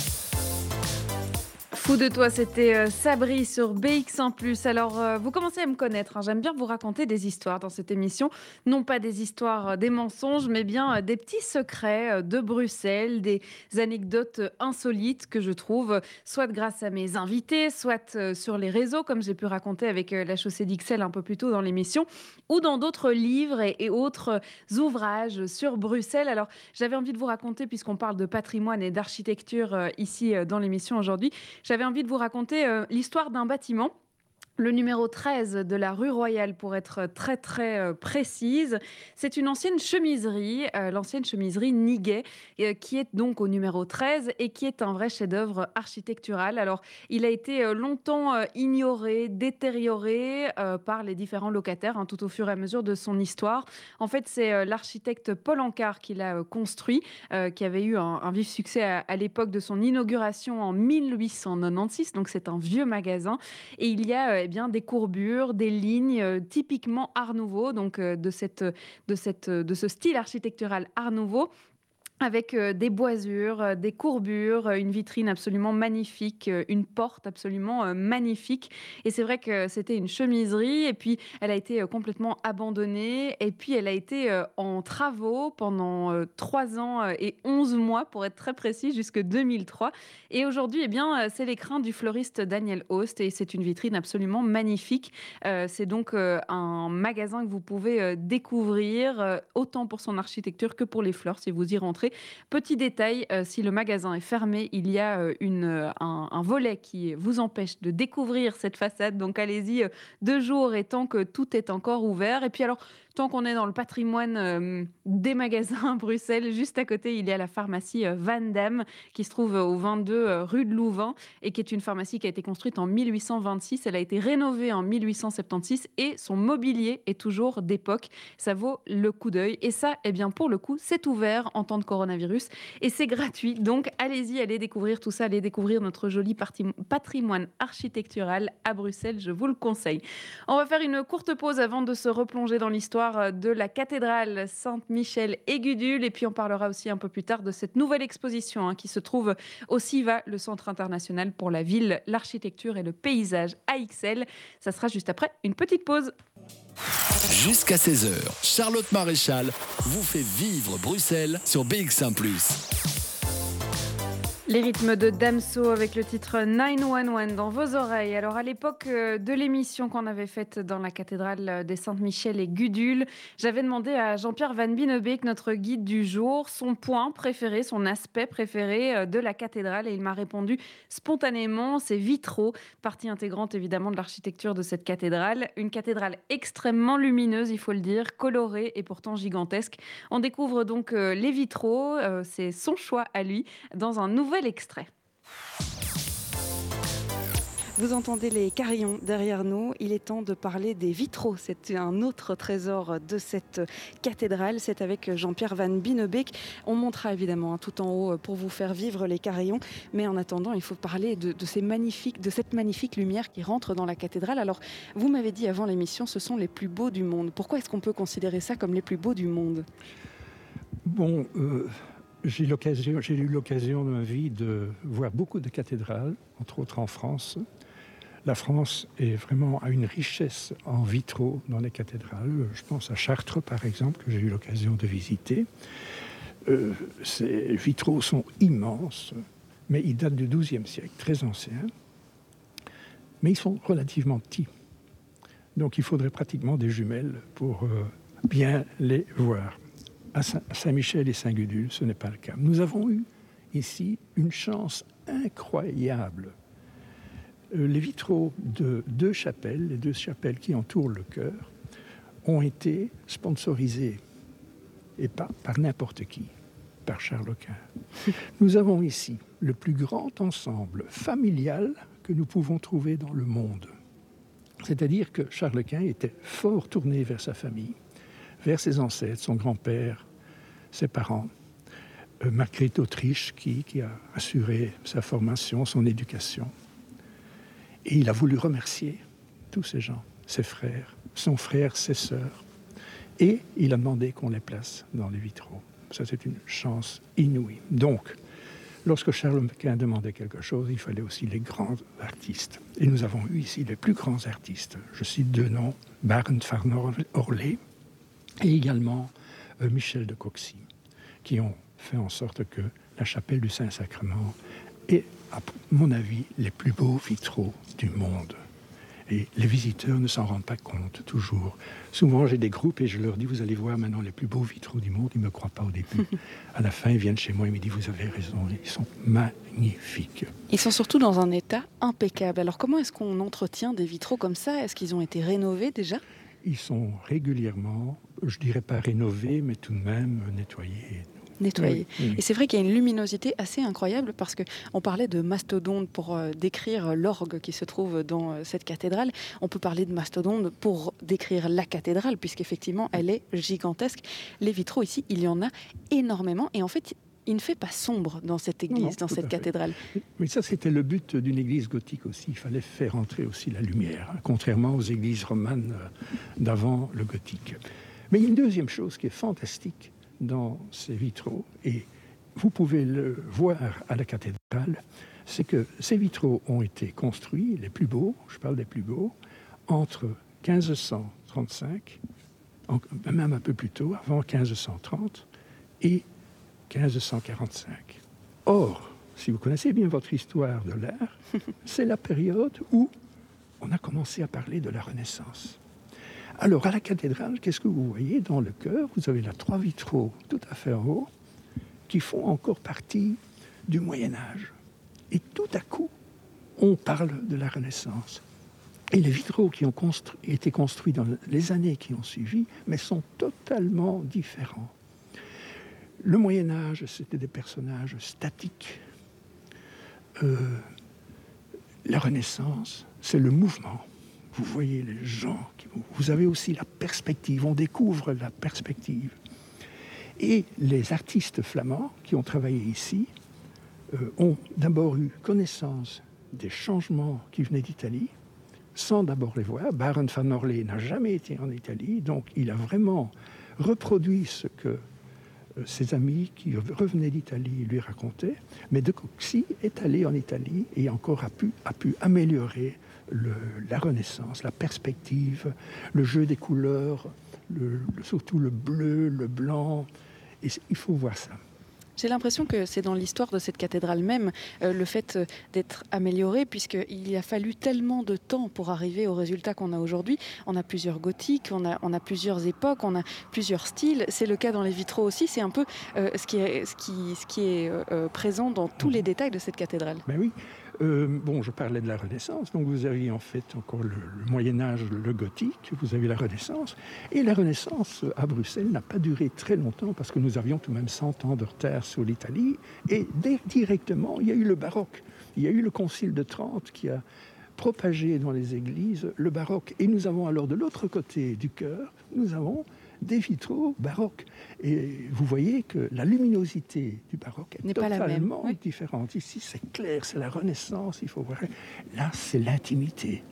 Fou de toi, c'était euh, Sabri sur BX1 Alors, euh, vous commencez à me connaître. Hein. J'aime bien vous raconter des histoires dans cette émission. Non pas des histoires, euh, des mensonges, mais bien des petits secrets de Bruxelles, des anecdotes insolites que je trouve, soit grâce à mes invités, soit sur les réseaux, comme j'ai pu raconter avec la chaussée d'Ixelles un peu plus tôt dans l'émission, ou dans d'autres livres et, autres ouvrages sur Bruxelles. Alors, j'avais envie de vous raconter, puisqu'on parle de patrimoine et d'architecture ici dans l'émission aujourd'hui, j'avais envie de vous raconter euh, l'histoire d'un bâtiment le numéro 13 de la rue Royale, pour être très très euh, précise. C'est une ancienne chemiserie, euh, l'ancienne chemiserie Niguet, euh, qui est donc au numéro 13 et qui est un vrai chef-d'œuvre architectural. Alors, il a été longtemps ignoré, détérioré par les différents locataires, hein, tout au fur et à mesure de son histoire. En fait, c'est l'architecte Paul Ancard qui l'a construit, qui avait eu un, vif succès à, l'époque de son inauguration en 1896. Donc, c'est un vieux magasin. Et il y a bien des courbures, des lignes euh, typiquement Art Nouveau, donc euh, cette, de ce style architectural Art Nouveau avec euh, des boisures, euh, des courbures, euh, une vitrine absolument magnifique, une porte absolument magnifique. Et c'est vrai que c'était une chemiserie, et puis elle a été complètement abandonnée, et puis elle a été en travaux pendant trois ans et 11 mois, pour être très précis, jusque 2003. Et aujourd'hui, eh bien, c'est l'écrin du fleuriste Daniel Host, et c'est une vitrine absolument magnifique. C'est donc un magasin que vous pouvez découvrir, autant pour son architecture que pour les fleurs, si vous y rentrez. Petit détail, euh, si le magasin est fermé, il y a euh, euh, un, volet qui vous empêche de découvrir cette façade. Donc allez-y deux jours et tant que tout est encore ouvert. Et puis alors, Tant qu'on est dans le patrimoine euh, des magasins à Bruxelles, juste à côté, il y a la pharmacie euh, Van Damme qui se trouve au 22 euh, rue de Louvain et qui est une pharmacie qui a été construite en 1826. Elle a été rénovée en 1876 et son mobilier est toujours d'époque. Ça vaut le coup d'œil. Et ça, eh bien, pour le coup, c'est ouvert en temps de coronavirus et c'est gratuit. Donc, allez-y, allez découvrir tout ça, allez découvrir notre joli patrimoine architectural à Bruxelles. Je vous le conseille. On va faire une courte pause avant de se replonger dans l'histoire de la cathédrale Sainte-Michel et. Et puis on parlera aussi un peu plus tard de cette nouvelle exposition hein, qui se trouve au CIVA, le Centre international pour la ville, l'architecture et le paysage AXL. Ça sera juste après une petite pause. Jusqu'à 16h, Charlotte Maréchal vous fait vivre Bruxelles sur BX1 ⁇ les rythmes de Damso avec le titre 911 dans vos oreilles. Alors à l'époque euh, de l'émission qu'on avait faite dans la cathédrale des Sainte-Michel et Gudule, j'avais demandé à Jean-Pierre Van Binebeek, notre guide du jour, son point préféré, son aspect préféré euh, de la cathédrale et il m'a répondu spontanément, c'est vitraux, partie intégrante évidemment de l'architecture de cette cathédrale. Une cathédrale extrêmement lumineuse, il faut le dire, colorée et pourtant gigantesque. On découvre donc euh, les vitraux, c'est son choix à lui, dans un nouvel extrait. Vous entendez les carillons derrière nous. Il est temps de parler des vitraux. C'est un autre trésor de cette cathédrale. C'est avec Jean-Pierre Van Binebeek. On montera évidemment hein, tout en haut pour vous faire vivre les carillons. Mais en attendant, il faut parler de, ces magnifiques, de cette magnifique lumière qui rentre dans la cathédrale. Alors, vous m'avez dit avant l'émission, ce sont les plus beaux du monde. Pourquoi est-ce qu'on peut considérer ça comme les plus beaux du monde? Bon. Euh, j'ai eu l'occasion de ma vie de voir beaucoup de cathédrales, entre autres en France. La France est vraiment à une richesse en vitraux dans les cathédrales. Je pense à Chartres, par exemple, que j'ai eu l'occasion de visiter. Euh, ces vitraux sont immenses, mais ils datent du XIIe siècle, très anciens. Mais ils sont relativement petits. Donc il faudrait pratiquement des jumelles pour euh, bien les voir à Saint-Michel et Saint-Gudule, ce n'est pas le cas. Nous avons eu ici une chance incroyable. Euh, les vitraux de deux chapelles, les deux chapelles qui entourent le chœur, ont été sponsorisés, et pas par n'importe qui, par Charles Quint. Nous avons ici le plus grand ensemble familial que nous pouvons trouver dans le monde. C'est-à-dire que Charles Quint était fort tourné vers sa famille vers ses ancêtres, son grand-père, ses parents. Euh, Marguerite d'Autriche qui, a assuré sa formation, son éducation. Et il a voulu remercier tous ces gens, ses frères, son frère, ses sœurs. Et il a demandé qu'on les place dans les vitraux. Ça, c'est une chance inouïe. Donc, Lorsque Charles Quint demandait quelque chose, il fallait aussi les grands artistes. Et nous avons eu ici les plus grands artistes. Je cite deux noms, Barent van Orlé et également euh, Michel de Coxy, qui ont fait en sorte que la chapelle du Saint-Sacrement est, à mon avis, les plus beaux vitraux du monde. Et les visiteurs ne s'en rendent pas compte toujours. Souvent, j'ai des groupes et je leur dis, vous allez voir maintenant les plus beaux vitraux du monde. Ils ne me croient pas au début. à la fin, ils viennent chez moi et me disent, vous avez raison, ils sont magnifiques. Ils sont surtout dans un état impeccable. Alors comment est-ce qu'on entretient des vitraux comme ça? Est-ce qu'ils ont été rénovés déjà? Ils sont régulièrement, je dirais pas rénovés, mais tout de même nettoyé. Et c'est vrai qu'il y a une luminosité assez incroyable parce que on parlait de mastodonte pour euh, décrire l'orgue qui se trouve dans euh, cette cathédrale. On peut parler de mastodonte pour décrire la cathédrale puisqu'effectivement elle est gigantesque. Les vitraux ici, il y en a énormément et en fait il ne fait pas sombre dans cette église, dans cette cathédrale. Mais ça, c'était le but d'une église gothique aussi. Il fallait faire entrer aussi la lumière, hein, contrairement aux églises romanes euh, d'avant le gothique. Mais il y a une deuxième chose qui est fantastique, dans ces vitraux, et vous pouvez le voir à la cathédrale, c'est que ces vitraux ont été construits, les plus beaux, je parle des plus beaux, entre 1535, même un peu plus tôt, avant 1530, et 1545. Or, si vous connaissez bien votre histoire de l'art, c'est la période où on a commencé à parler de la Renaissance. Alors, à la cathédrale, qu'est-ce que vous voyez Dans le chœur, vous avez là trois vitraux tout à fait en haut qui font encore partie du Moyen Âge. Et tout à coup, on parle de la Renaissance. Et les vitraux qui ont été construits dans les années qui ont suivi, mais sont totalement différents. Le Moyen Âge, c'était des personnages statiques. Euh, la Renaissance, c'est le mouvement vous voyez les gens, vous avez aussi la perspective, on découvre la perspective. Et les artistes flamands qui ont travaillé ici euh, ont d'abord eu connaissance des changements qui venaient d'Italie, sans d'abord les voir. Baron van Orley n'a jamais été en Italie, donc il a vraiment reproduit ce que euh, ses amis qui revenaient d'Italie lui racontaient. Mais De Coxy est allé en Italie et encore a pu améliorer la Renaissance, la perspective, le jeu des couleurs, surtout le bleu, le blanc. Et il faut voir ça. J'ai l'impression que c'est dans l'histoire de cette cathédrale même euh, le fait euh, d'être améliorée, puisqu'il a fallu tellement de temps pour arriver au résultat qu'on a aujourd'hui. On a plusieurs gothiques, on a, on a plusieurs époques, on a plusieurs styles. C'est le cas dans les vitraux aussi. C'est un peu euh, ce qui est, ce qui, ce qui est présent dans tous les détails de cette cathédrale. Ben oui, euh, bon, je parlais de la Renaissance, donc vous aviez en fait encore le, Moyen Âge, le gothique, vous avez la Renaissance, et la Renaissance à Bruxelles n'a pas duré très longtemps parce que nous avions tout de même 100 ans de retard sur l'Italie, et directement, il y a eu le baroque, il y a eu le Concile de Trente qui a propagé dans les églises le baroque, et nous avons alors de l'autre côté du cœur, nous avons des vitraux baroques. Et vous voyez que la luminosité du baroque est, totalement différente. Ici, c'est clair, c'est la Renaissance, il faut voir. Là, c'est l'intimité.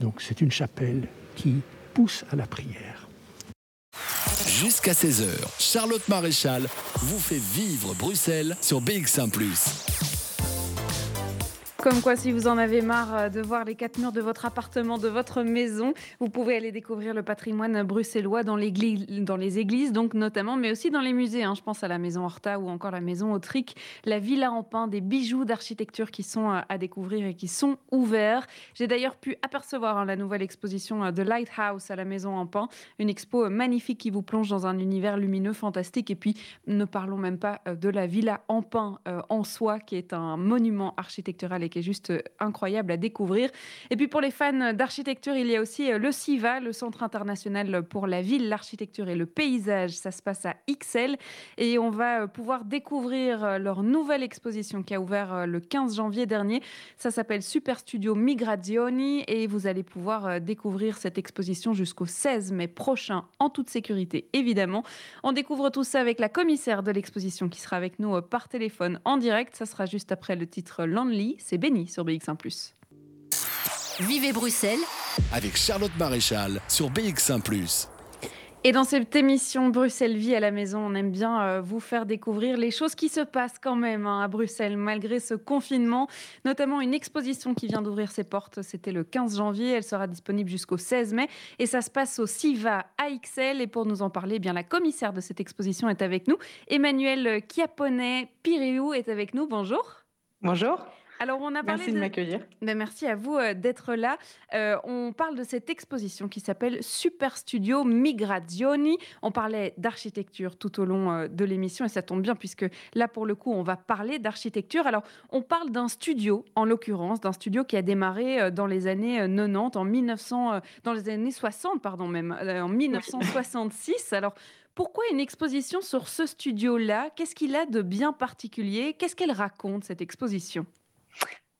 Donc, c'est une chapelle qui pousse à la prière. Jusqu'à 16h, Charlotte Maréchal vous fait vivre Bruxelles sur BX1 ⁇ comme quoi, si vous en avez marre euh, de voir les quatre murs de votre appartement, de votre maison, vous pouvez aller découvrir le patrimoine bruxellois dans, les églises, donc notamment, mais aussi dans les musées. Hein. Je pense à la maison Horta ou encore la maison Autric, la villa en pain, des bijoux d'architecture qui sont euh, à découvrir et qui sont ouverts. J'ai d'ailleurs pu apercevoir hein, la nouvelle exposition de euh, Lighthouse à la maison en pain, une expo magnifique qui vous plonge dans un univers lumineux fantastique. Et puis, ne parlons même pas de la villa en pain en soi, qui est un monument architectural et qui est juste euh, incroyable à découvrir. Et puis pour les fans d'architecture, il y a aussi euh, le CIVA, le Centre international pour la ville, l'architecture et le paysage. Ça se passe à XL et on va euh, pouvoir découvrir leur nouvelle exposition qui a ouvert le 15 janvier dernier. Ça s'appelle Super Studio Migrazioni et vous allez pouvoir découvrir cette exposition jusqu'au 16 mai prochain en toute sécurité, évidemment. On découvre tout ça avec la commissaire de l'exposition qui sera avec nous par téléphone en direct. Ça sera juste après le titre Lonely. C'est Béni sur BX1 Vivez Bruxelles avec Charlotte Maréchal sur BX1 ⁇ Et dans cette émission Bruxelles Vie à la maison, on aime bien euh, vous faire découvrir les choses qui se passent quand même hein, à Bruxelles malgré ce confinement, notamment une exposition qui vient d'ouvrir ses portes. C'était le 15 janvier, elle sera disponible jusqu'au 16 mai et ça se passe au SIVA AXL. Et pour nous en parler, eh bien la commissaire de cette exposition est avec nous. Emmanuel Chiaponnet Piriou est avec nous. Bonjour. Bonjour. Alors, on a parlé merci de, m'accueillir. Ben, merci à vous euh, d'être là. Euh, on parle de cette exposition qui s'appelle Super Studio Migrazioni. On parlait d'architecture tout au long euh, de l'émission et ça tombe bien puisque là, pour le coup, on va parler d'architecture. Alors, on parle d'un studio, en l'occurrence, d'un studio qui a démarré dans les années 90, en 1900, dans les années 60, pardon, même, en 1966. Alors, pourquoi une exposition sur ce studio-là? Qu'est-ce qu'il a de bien particulier? Qu'est-ce qu'elle raconte, cette exposition?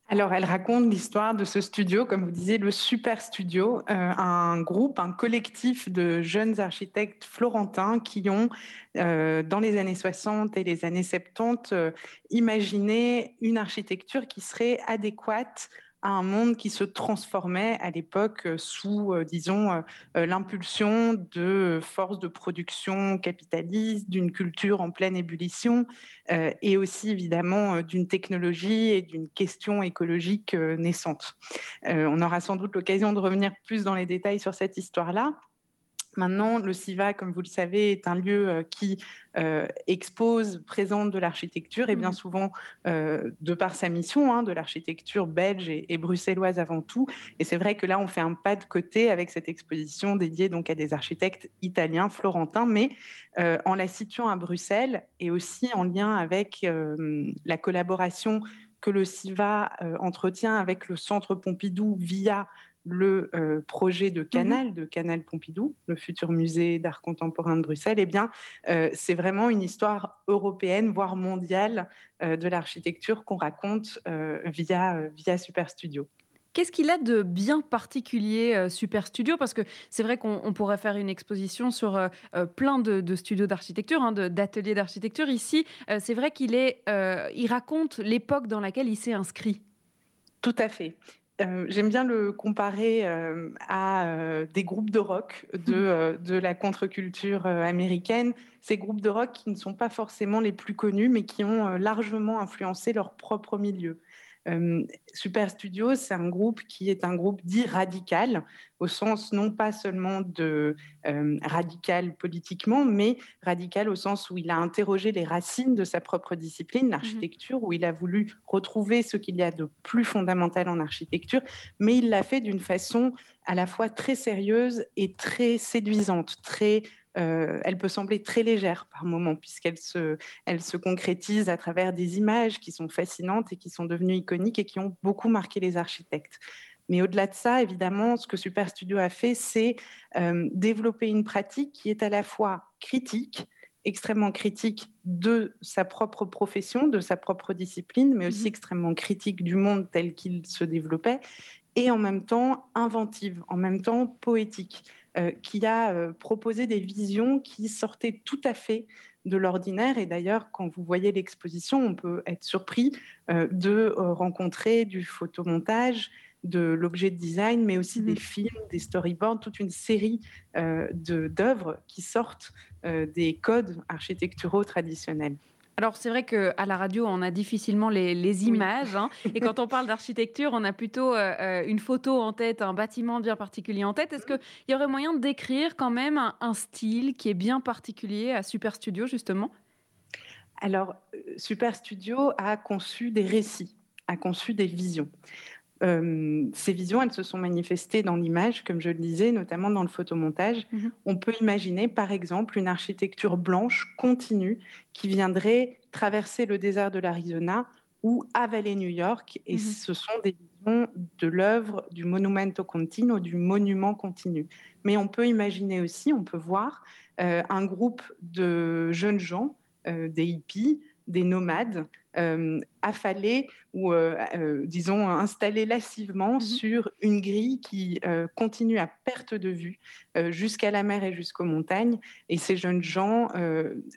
Alors, elle raconte l'histoire de ce studio, comme vous disiez, le Super Studio, euh, un groupe, un collectif de jeunes architectes florentins qui ont, euh, dans les années 60 et les années 70, euh, imaginé une architecture qui serait adéquate à un monde qui se transformait à l'époque euh, sous, euh, disons, euh, l'impulsion de forces de production capitalistes, d'une culture en pleine ébullition et aussi évidemment d'une technologie et d'une question écologique naissante. on aura sans doute l'occasion de revenir plus dans les détails sur cette histoire-là. Maintenant, le CIVA, comme vous le savez, est un lieu euh, qui euh, expose, présente de l'architecture et bien mmh. souvent, euh, de par sa mission, hein, de l'architecture belge et, bruxelloise avant tout. Et c'est vrai que là, on fait un pas de côté avec cette exposition dédiée donc à des architectes italiens, florentins, mais en la situant à Bruxelles et aussi en lien avec la collaboration que le CIVA entretient avec le Centre Pompidou via le euh, projet de mmh Canal, de Canal Pompidou, le futur musée d'art contemporain de Bruxelles, eh bien, euh, c'est vraiment une histoire européenne, voire mondiale, euh, de l'architecture qu'on raconte via, via Super Studio. Qu'est-ce qu'il a de bien particulier Super Studio? Parce que c'est vrai qu'on pourrait faire une exposition sur plein de, studios d'architecture, hein, d'ateliers d'architecture. Ici, c'est vrai qu'il est, il raconte l'époque dans laquelle il s'est inscrit. Tout à fait. Euh, j'aime bien le comparer euh, à euh, des groupes de rock de, de la contre-culture américaine. Ces groupes de rock qui ne sont pas forcément les plus connus, mais qui ont largement influencé leur propre milieu. Super Studio, c'est un groupe qui est un groupe dit radical, au sens non pas seulement de radical politiquement, mais radical au sens où il a interrogé les racines de sa propre discipline, l'architecture, où il a voulu retrouver ce qu'il y a de plus fondamental en architecture, mais il l'a fait d'une façon à la fois très sérieuse et très séduisante, très euh, elle peut sembler très légère par moments, puisqu'elle se, elle se concrétise à travers des images qui sont fascinantes et qui sont devenues iconiques et qui ont beaucoup marqué les architectes. Mais au-delà de ça, évidemment, ce que Super Studio a fait, c'est euh, développer une pratique qui est à la fois critique, extrêmement critique de sa propre profession, de sa propre discipline, mais aussi mmh extrêmement critique du monde tel qu'il se développait, et en même temps inventive, en même temps poétique. Euh, qui a euh, proposé des visions qui sortaient tout à fait de l'ordinaire. Et d'ailleurs, quand vous voyez l'exposition, on peut être surpris euh, de rencontrer du photomontage, de l'objet de design, mais aussi des mmh films, des storyboards, toute une série d'œuvres qui sortent des codes architecturaux traditionnels. Alors c'est vrai qu'à la radio, on a difficilement les, images. Hein. et quand on parle d'architecture, on a plutôt euh, euh, une photo en tête, un bâtiment bien particulier en tête. Est-ce qu'il y aurait moyen de décrire quand même un, style qui est bien particulier à Super Studio, justement? Alors, euh, Super Studio a conçu des récits, a conçu des visions ces visions, elles se sont manifestées dans l'image, comme je le disais, notamment dans le photomontage. Mmh On peut imaginer, par exemple, une architecture blanche continue qui viendrait traverser le désert de l'Arizona ou avaler New York. Et mmh ce sont des visions de l'œuvre du monumento continuo, du monument continu. Mais on peut imaginer aussi, on peut voir un groupe de jeunes gens, des hippies, des nomades, euh, affalés ou, euh, euh, disons, installés lassivement mmh sur une grille qui continue à perte de vue jusqu'à la mer et jusqu'aux montagnes. Et ces jeunes gens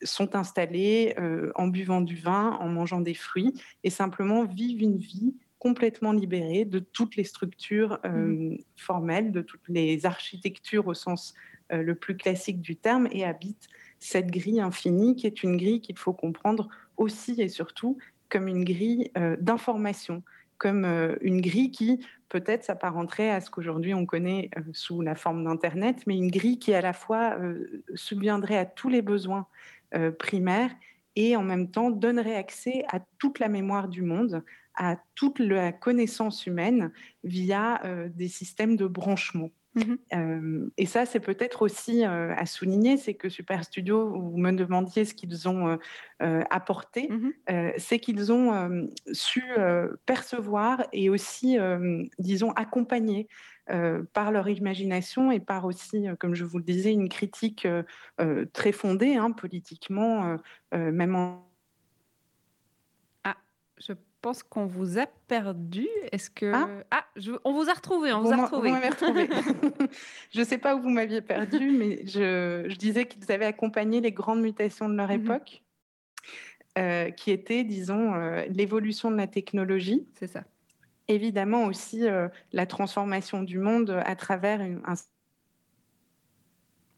sont installés en buvant du vin, en mangeant des fruits et simplement vivent une vie complètement libérée de toutes les structures Mhm. formelles, de toutes les architectures au sens le plus classique du terme, et habite cette grille infinie qui est une grille qu'il faut comprendre aussi et surtout comme une grille euh, d'information, comme euh, une grille qui peut-être s'apparenterait à ce qu'aujourd'hui on connaît euh, sous la forme d'Internet, mais une grille qui à la fois subviendrait à tous les besoins primaires et en même temps donnerait accès à toute la mémoire du monde, à toute la connaissance humaine via des systèmes de branchement. Euh, et ça, c'est peut-être aussi euh, à souligner, c'est que Super Studio, vous me demandiez ce qu'ils ont euh, apporté, euh, c'est qu'ils ont su percevoir et aussi, disons, accompagner par leur imagination et par aussi, comme je vous le disais, une critique très fondée hein, politiquement, même en pense qu'on vous a perdu. Est-ce que. Ah. Ah, je- on vous a retrouvé, on vous, Vous a retrouvé. vous m'avez retrouvé. je ne sais pas où vous m'aviez perdu, mais je, je disais qu'ils avaient accompagné les grandes mutations de leur Mhm. époque, euh, qui étaient, disons, euh, l'évolution de la technologie, C'est ça. évidemment aussi euh, la transformation du monde à travers une- un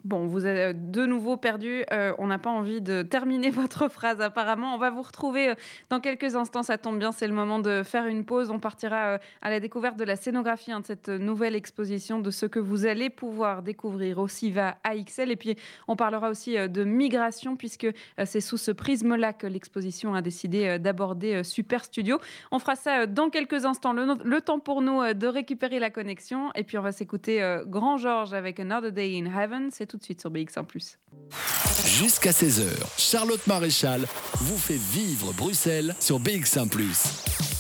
Bon, vous avez de nouveau perdu. Euh, on n'a pas envie de terminer votre phrase apparemment. On va vous retrouver euh, dans quelques instants. Ça tombe bien, c'est le moment de faire une pause. On partira euh, à la découverte de la scénographie hein, de cette nouvelle exposition, de ce que vous allez pouvoir découvrir au SIVA AXL. Et puis, on parlera aussi euh, de migration, puisque euh, c'est sous ce prisme-là que l'exposition a décidé euh, d'aborder euh, Super Studio. On fera ça euh, dans quelques instants. Le, temps pour nous euh, de récupérer la connexion. Et puis, on va s'écouter euh, Grand Georges avec Another Day in Heaven. Tout de suite sur BX1+. Jusqu'à 16h, Charlotte Maréchal vous fait vivre Bruxelles sur BX1 ⁇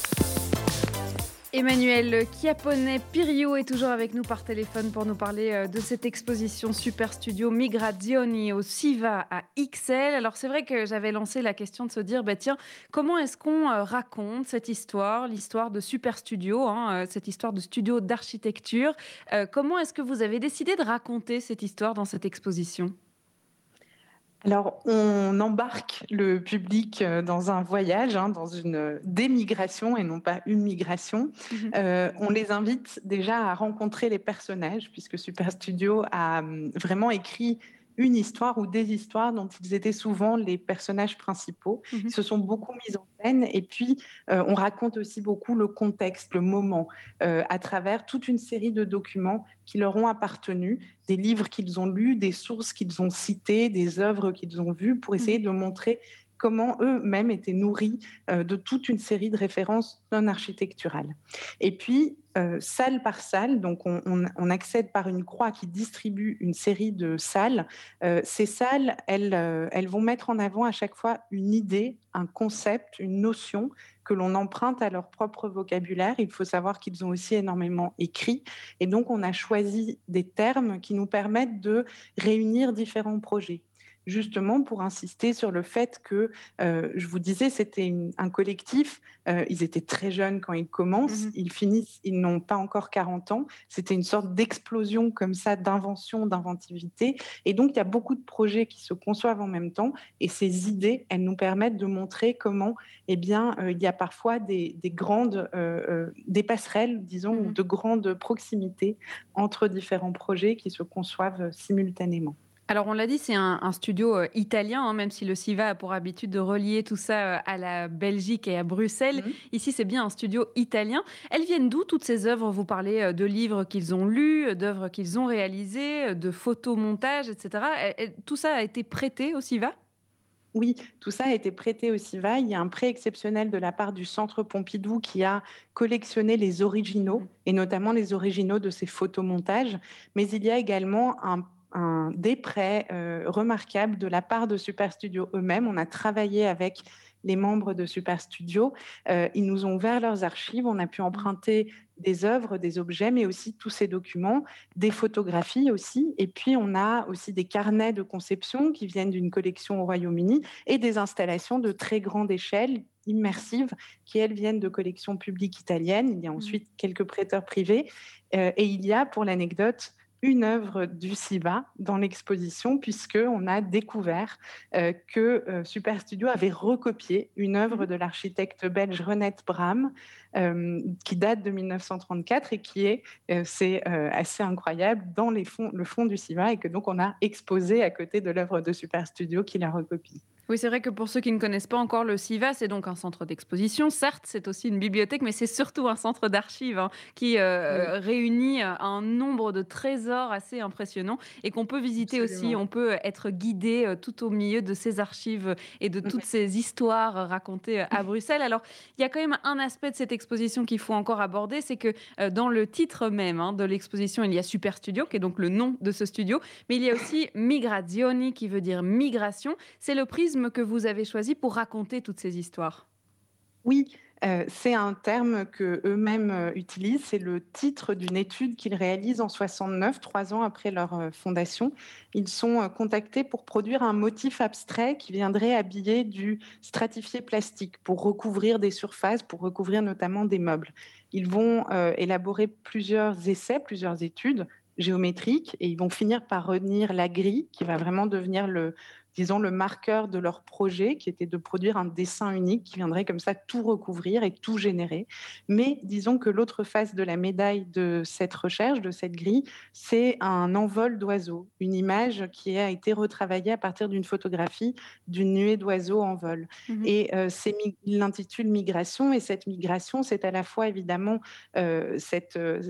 Emmanuel Chiappone Pirio est toujours avec nous par téléphone pour nous parler euh, de cette exposition Super Studio Migrazioni au SIVA à XL. Alors c'est vrai que j'avais lancé la question de se dire, bah tiens, comment est-ce qu'on euh, raconte cette histoire, l'histoire de Super Studio, hein, euh, cette histoire de studio d'architecture Comment est-ce que vous avez décidé de raconter cette histoire dans cette exposition? Alors, on embarque le public euh, dans un voyage, hein, dans une démigration et non pas une migration. Mhm. Euh, on les invite déjà à rencontrer les personnages, puisque Super Studio a hum, vraiment écrit une histoire ou des histoires dont ils étaient souvent les personnages principaux. Mhm. Ils se sont beaucoup mis en scène et puis euh, on raconte aussi beaucoup le contexte, le moment, euh, à travers toute une série de documents qui leur ont appartenu, des livres qu'ils ont lus, des sources qu'ils ont citées, des œuvres qu'ils ont vues, pour essayer de montrer comment eux-mêmes étaient nourris euh, de toute une série de références non architecturales. Et puis, euh, salle par salle, donc on, accède par une croix qui distribue une série de salles. Euh, ces salles, elles, elles vont mettre en avant à chaque fois une idée, un concept, une notion que l'on emprunte à leur propre vocabulaire. Il faut savoir qu'ils ont aussi énormément écrit. Et donc, on a choisi des termes qui nous permettent de réunir différents projets justement pour insister sur le fait que, euh, je vous disais, c'était un collectif. euh, ils étaient très jeunes quand ils commencent. Mhm. Ils finissent, ils n'ont pas encore 40 ans. C'était une sorte d'explosion comme ça d'invention, d'inventivité. Et donc, il y a beaucoup de projets qui se conçoivent en même temps. Et ces idées, elles nous permettent de montrer comment, eh bien, euh, il y a parfois des, des grandes, des passerelles, disons, ou Mhm. de grandes proximités entre différents projets qui se conçoivent simultanément. Alors, on l'a dit, c'est un, un studio euh, italien, hein, même si le SIVA a pour habitude de relier tout ça euh, à la Belgique et à Bruxelles. Mhm. Ici, c'est bien un studio italien. Elles viennent d'où toutes ces œuvres? Vous parlez euh, de livres qu'ils ont lus, d'œuvres qu'ils ont réalisées, de photomontages, etc. Et- et Tout ça a été prêté au SIVA? Oui, tout ça a été prêté au CIVA. Il y a un prêt exceptionnel de la part du Centre Pompidou qui a collectionné les originaux, Mhm. et notamment les originaux de ces photomontages. Mais il y a également un, un- des prêts euh, remarquables de la part de Super Studio eux-mêmes. On a travaillé avec les membres de Super Studio. Euh, ils nous ont ouvert leurs archives. On a pu emprunter des œuvres, des objets, mais aussi tous ces documents, des photographies aussi. Et puis, on a aussi des carnets de conception qui viennent d'une collection au Royaume-Uni et des installations de très grande échelle, immersives, qui, elles, viennent de collections publiques italiennes. Il y a ensuite quelques prêteurs privés. Euh, et il y a, pour l'anecdote, une œuvre du SIVA dans l'exposition, puisqu'on a découvert euh, que euh, Super Studio avait recopié une œuvre de l'architecte belge Renette Bram, euh, qui date de 1934 et qui est, c'est assez incroyable, dans les fonds, le fond du SIVA, et que donc on a exposé à côté de l'œuvre de Super Studio qui la recopie. Oui, c'est vrai que pour ceux qui ne connaissent pas encore le CIVA, c'est donc un centre d'exposition. Certes, c'est aussi une bibliothèque, mais c'est surtout un centre d'archives hein, qui euh, réunit euh, un nombre de trésors assez impressionnants et qu'on peut visiter aussi. On peut être guidé euh, tout au milieu de ces archives et de toutes ces histoires racontées à Bruxelles. Alors, il y a quand même un aspect de cette exposition qu'il faut encore aborder, c'est que dans le titre même hein, de l'exposition, il y a Super Studio, qui est donc le nom de ce studio, mais il y a aussi Migrazioni, qui veut dire migration. C'est le que vous avez choisi pour raconter toutes ces histoires? Oui, euh, c'est un terme que eux-mêmes euh, utilisent. C'est le titre d'une étude qu'ils réalisent en 69, trois ans après leur euh, fondation. Ils sont contactés pour produire un motif abstrait qui viendrait habiller du stratifié plastique pour recouvrir des surfaces, pour recouvrir notamment des meubles. Ils vont élaborer plusieurs essais, plusieurs études géométriques et ils vont finir par retenir la grille qui va vraiment devenir le, disons, le marqueur de leur projet, qui était de produire un dessin unique qui viendrait comme ça tout recouvrir et tout générer. Mais disons que l'autre face de la médaille de cette recherche, de cette grille, c'est un envol d'oiseaux, une image qui a été retravaillée à partir d'une photographie d'une nuée d'oiseaux en vol. Mmh et euh, il l'intitule Migration, et cette migration, c'est à la fois évidemment euh, cette, euh,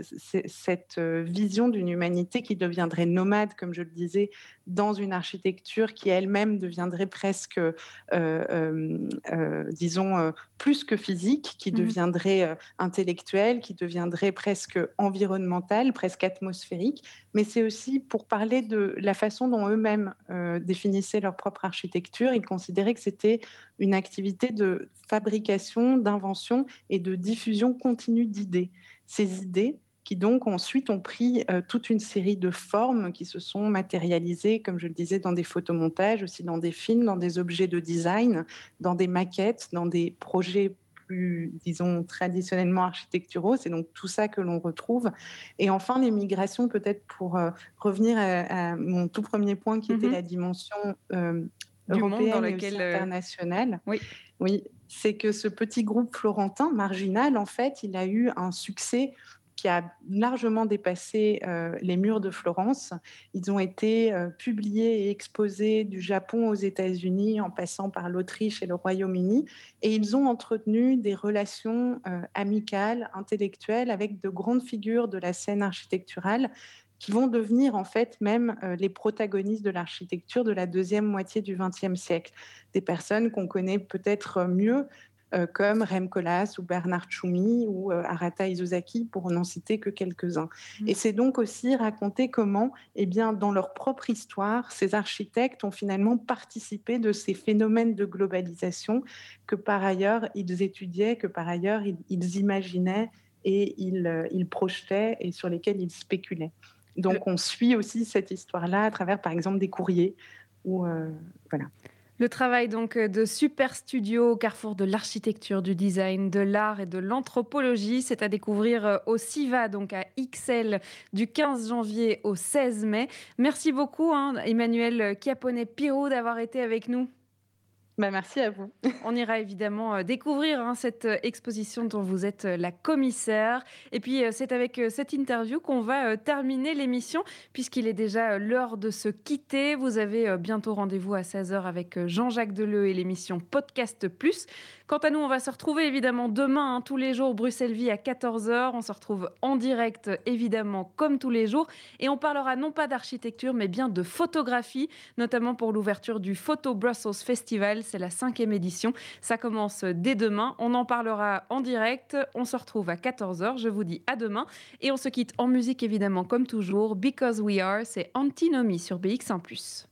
cette vision d'une humanité qui deviendrait nomade, comme je le disais, dans une architecture qui elle-même deviendrait presque, euh, euh, euh, disons, plus que physique, qui mmh deviendrait intellectuelle, qui deviendrait presque environnementale, presque atmosphérique. Mais c'est aussi pour parler de la façon dont eux-mêmes définissaient leur propre architecture. Ils considéraient que c'était une activité de fabrication, d'invention et de diffusion continue d'idées. Ces idées, qui donc ensuite ont pris euh, toute une série de formes qui se sont matérialisées, comme je le disais, dans des photomontages, aussi dans des films, dans des objets de design, dans des maquettes, dans des projets plus, disons, traditionnellement architecturaux. C'est donc tout ça que l'on retrouve. Et enfin, les migrations, peut-être pour euh, revenir à, mon tout premier point qui était mm-hmm. la dimension euh, européenne dans lequel, et internationale. Oui. Oui, c'est que ce petit groupe florentin, marginal, en fait, il a eu un succès qui a largement dépassé euh, les murs de Florence. Ils ont été euh, publiés et exposés du Japon aux États-Unis en passant par l'Autriche et le Royaume-Uni. Et ils ont entretenu des relations euh, amicales, intellectuelles avec de grandes figures de la scène architecturale qui vont devenir en fait même les protagonistes de l'architecture de la deuxième moitié du XXe siècle. Des personnes qu'on connaît peut-être mieux comme Rem Koolhaas ou Bernard Tchoumi ou euh, Arata Izuzaki, pour n'en citer que quelques-uns. Mmh. Et c'est donc aussi raconter comment, eh bien, dans leur propre histoire, ces architectes ont finalement participé de ces phénomènes de globalisation que par ailleurs ils étudiaient, que par ailleurs ils, imaginaient et ils, euh, ils, projetaient et sur lesquels ils spéculaient. Donc on suit aussi cette histoire-là à travers, par exemple, des courriers. Ou voilà. Le travail donc euh, de Super Studio au carrefour de l'architecture, du design, de l'art et de l'anthropologie, c'est à découvrir euh, au CIVA, donc à XL, du 15 janvier au 16 mai. Merci beaucoup, hein, Emmanuel Chiappone-Pirou, d'avoir été avec nous. Bah, merci à vous. On ira évidemment euh, découvrir hein, cette euh, exposition dont vous êtes euh, la commissaire. Et puis, c'est avec cette interview qu'on va terminer l'émission, puisqu'il est déjà l'heure de se quitter. Vous avez bientôt rendez-vous à 16h avec Jean-Jacques Deleu et l'émission Podcast Plus. Quant à nous, on va se retrouver évidemment demain, hein, tous les jours, Bruxelles Vie à 14h. On se retrouve en direct, évidemment, comme tous les jours. Et on parlera non pas d'architecture, mais bien de photographie, notamment pour l'ouverture du Photo Brussels Festival. C'est la cinquième édition. Ça commence dès demain. On en parlera en direct. On se retrouve à 14h. Je vous dis à demain. Et on se quitte en musique, évidemment, comme toujours. Because We Are, c'est Antinomy sur BX1 ⁇